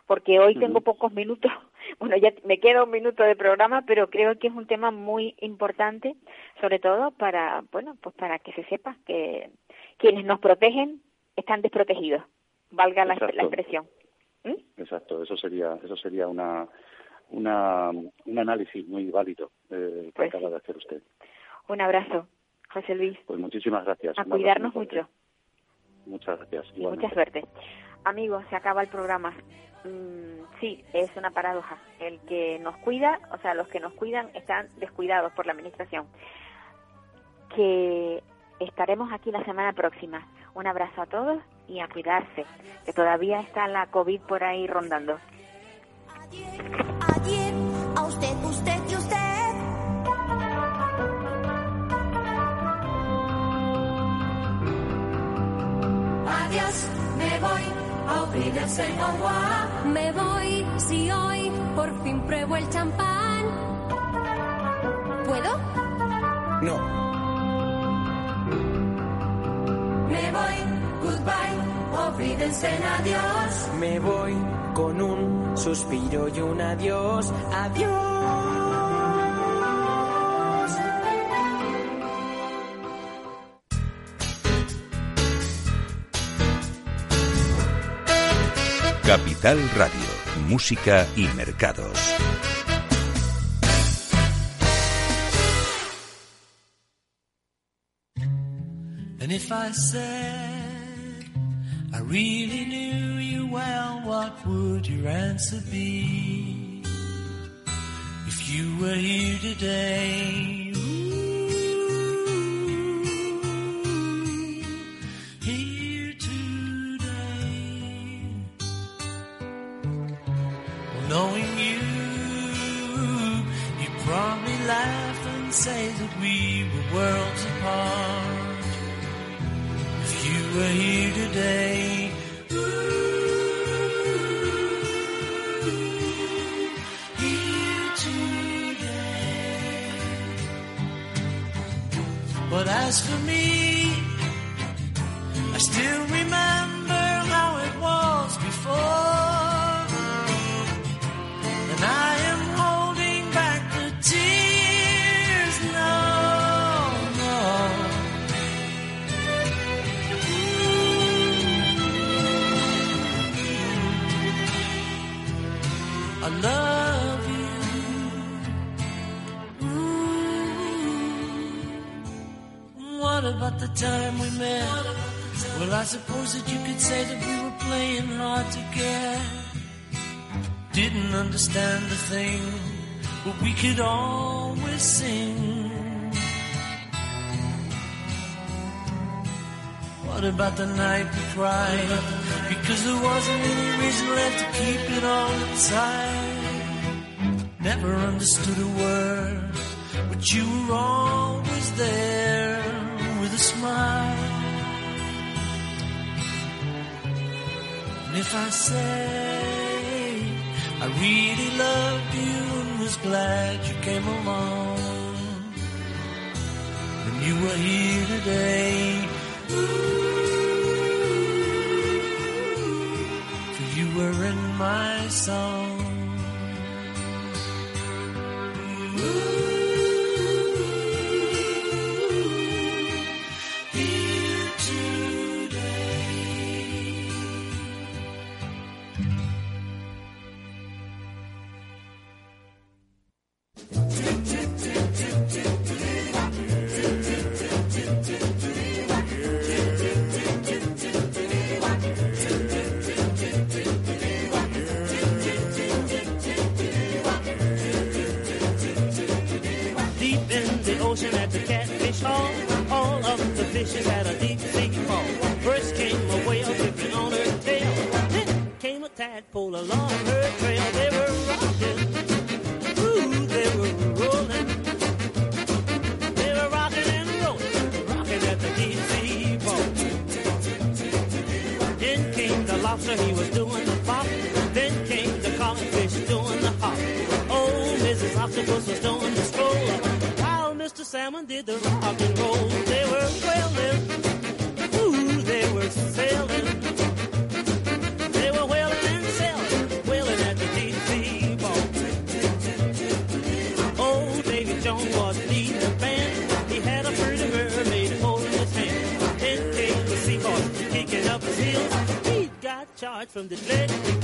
porque hoy tengo pocos minutos, [laughs] bueno, ya me queda un minuto de programa, pero creo que es un tema muy importante, sobre todo para, bueno, pues para que se sepa que quienes nos protegen están desprotegidos, valga la, la expresión. ¿Mm? Exacto, eso sería, eso sería una, una, un análisis muy válido eh, que Pues acaba sí. de hacer usted. Un abrazo, José Luis. Pues muchísimas gracias. A cuidarnos mucho Muchas gracias. y mucha suerte. Amigos, se acaba el programa. Mm, sí, es una paradoja. El que nos cuida, o sea, los que nos cuidan están descuidados por la administración. Que estaremos aquí la semana próxima. Un abrazo a todos y a cuidarse, que todavía está la COVID por ahí rondando. Ayer, a usted, usted y usted. Adiós, me voy ofrecerse agua. Me voy si hoy por fin pruebo el champán. ¿Puedo? No. Me voy, goodbye, olvídense en adiós. Me voy con un suspiro y un adiós. Adiós. Capital Radio, Música y Mercados. And if I said I really knew you well, what would your answer be? If you were here today, I love you. Ooh. What about the time we met? Well, I suppose that you could say that we were playing hard to get. Didn't understand a thing, but we could always sing. What about the night we cried? Because there wasn't any reason left to keep it all inside. Never understood a word, but you were always there with a smile. And if I say I really loved you and was glad you came along, and you were here today. For you were in my song. Here fishes had a deep sea fall. First came a whale dripping on her tail, then came a tadpole along her trail. They were rocking, ooh, they were rolling. They were rocking and rolling, rocking at the deep sea ball. Then came the lobster, he was doing the pop. From the leg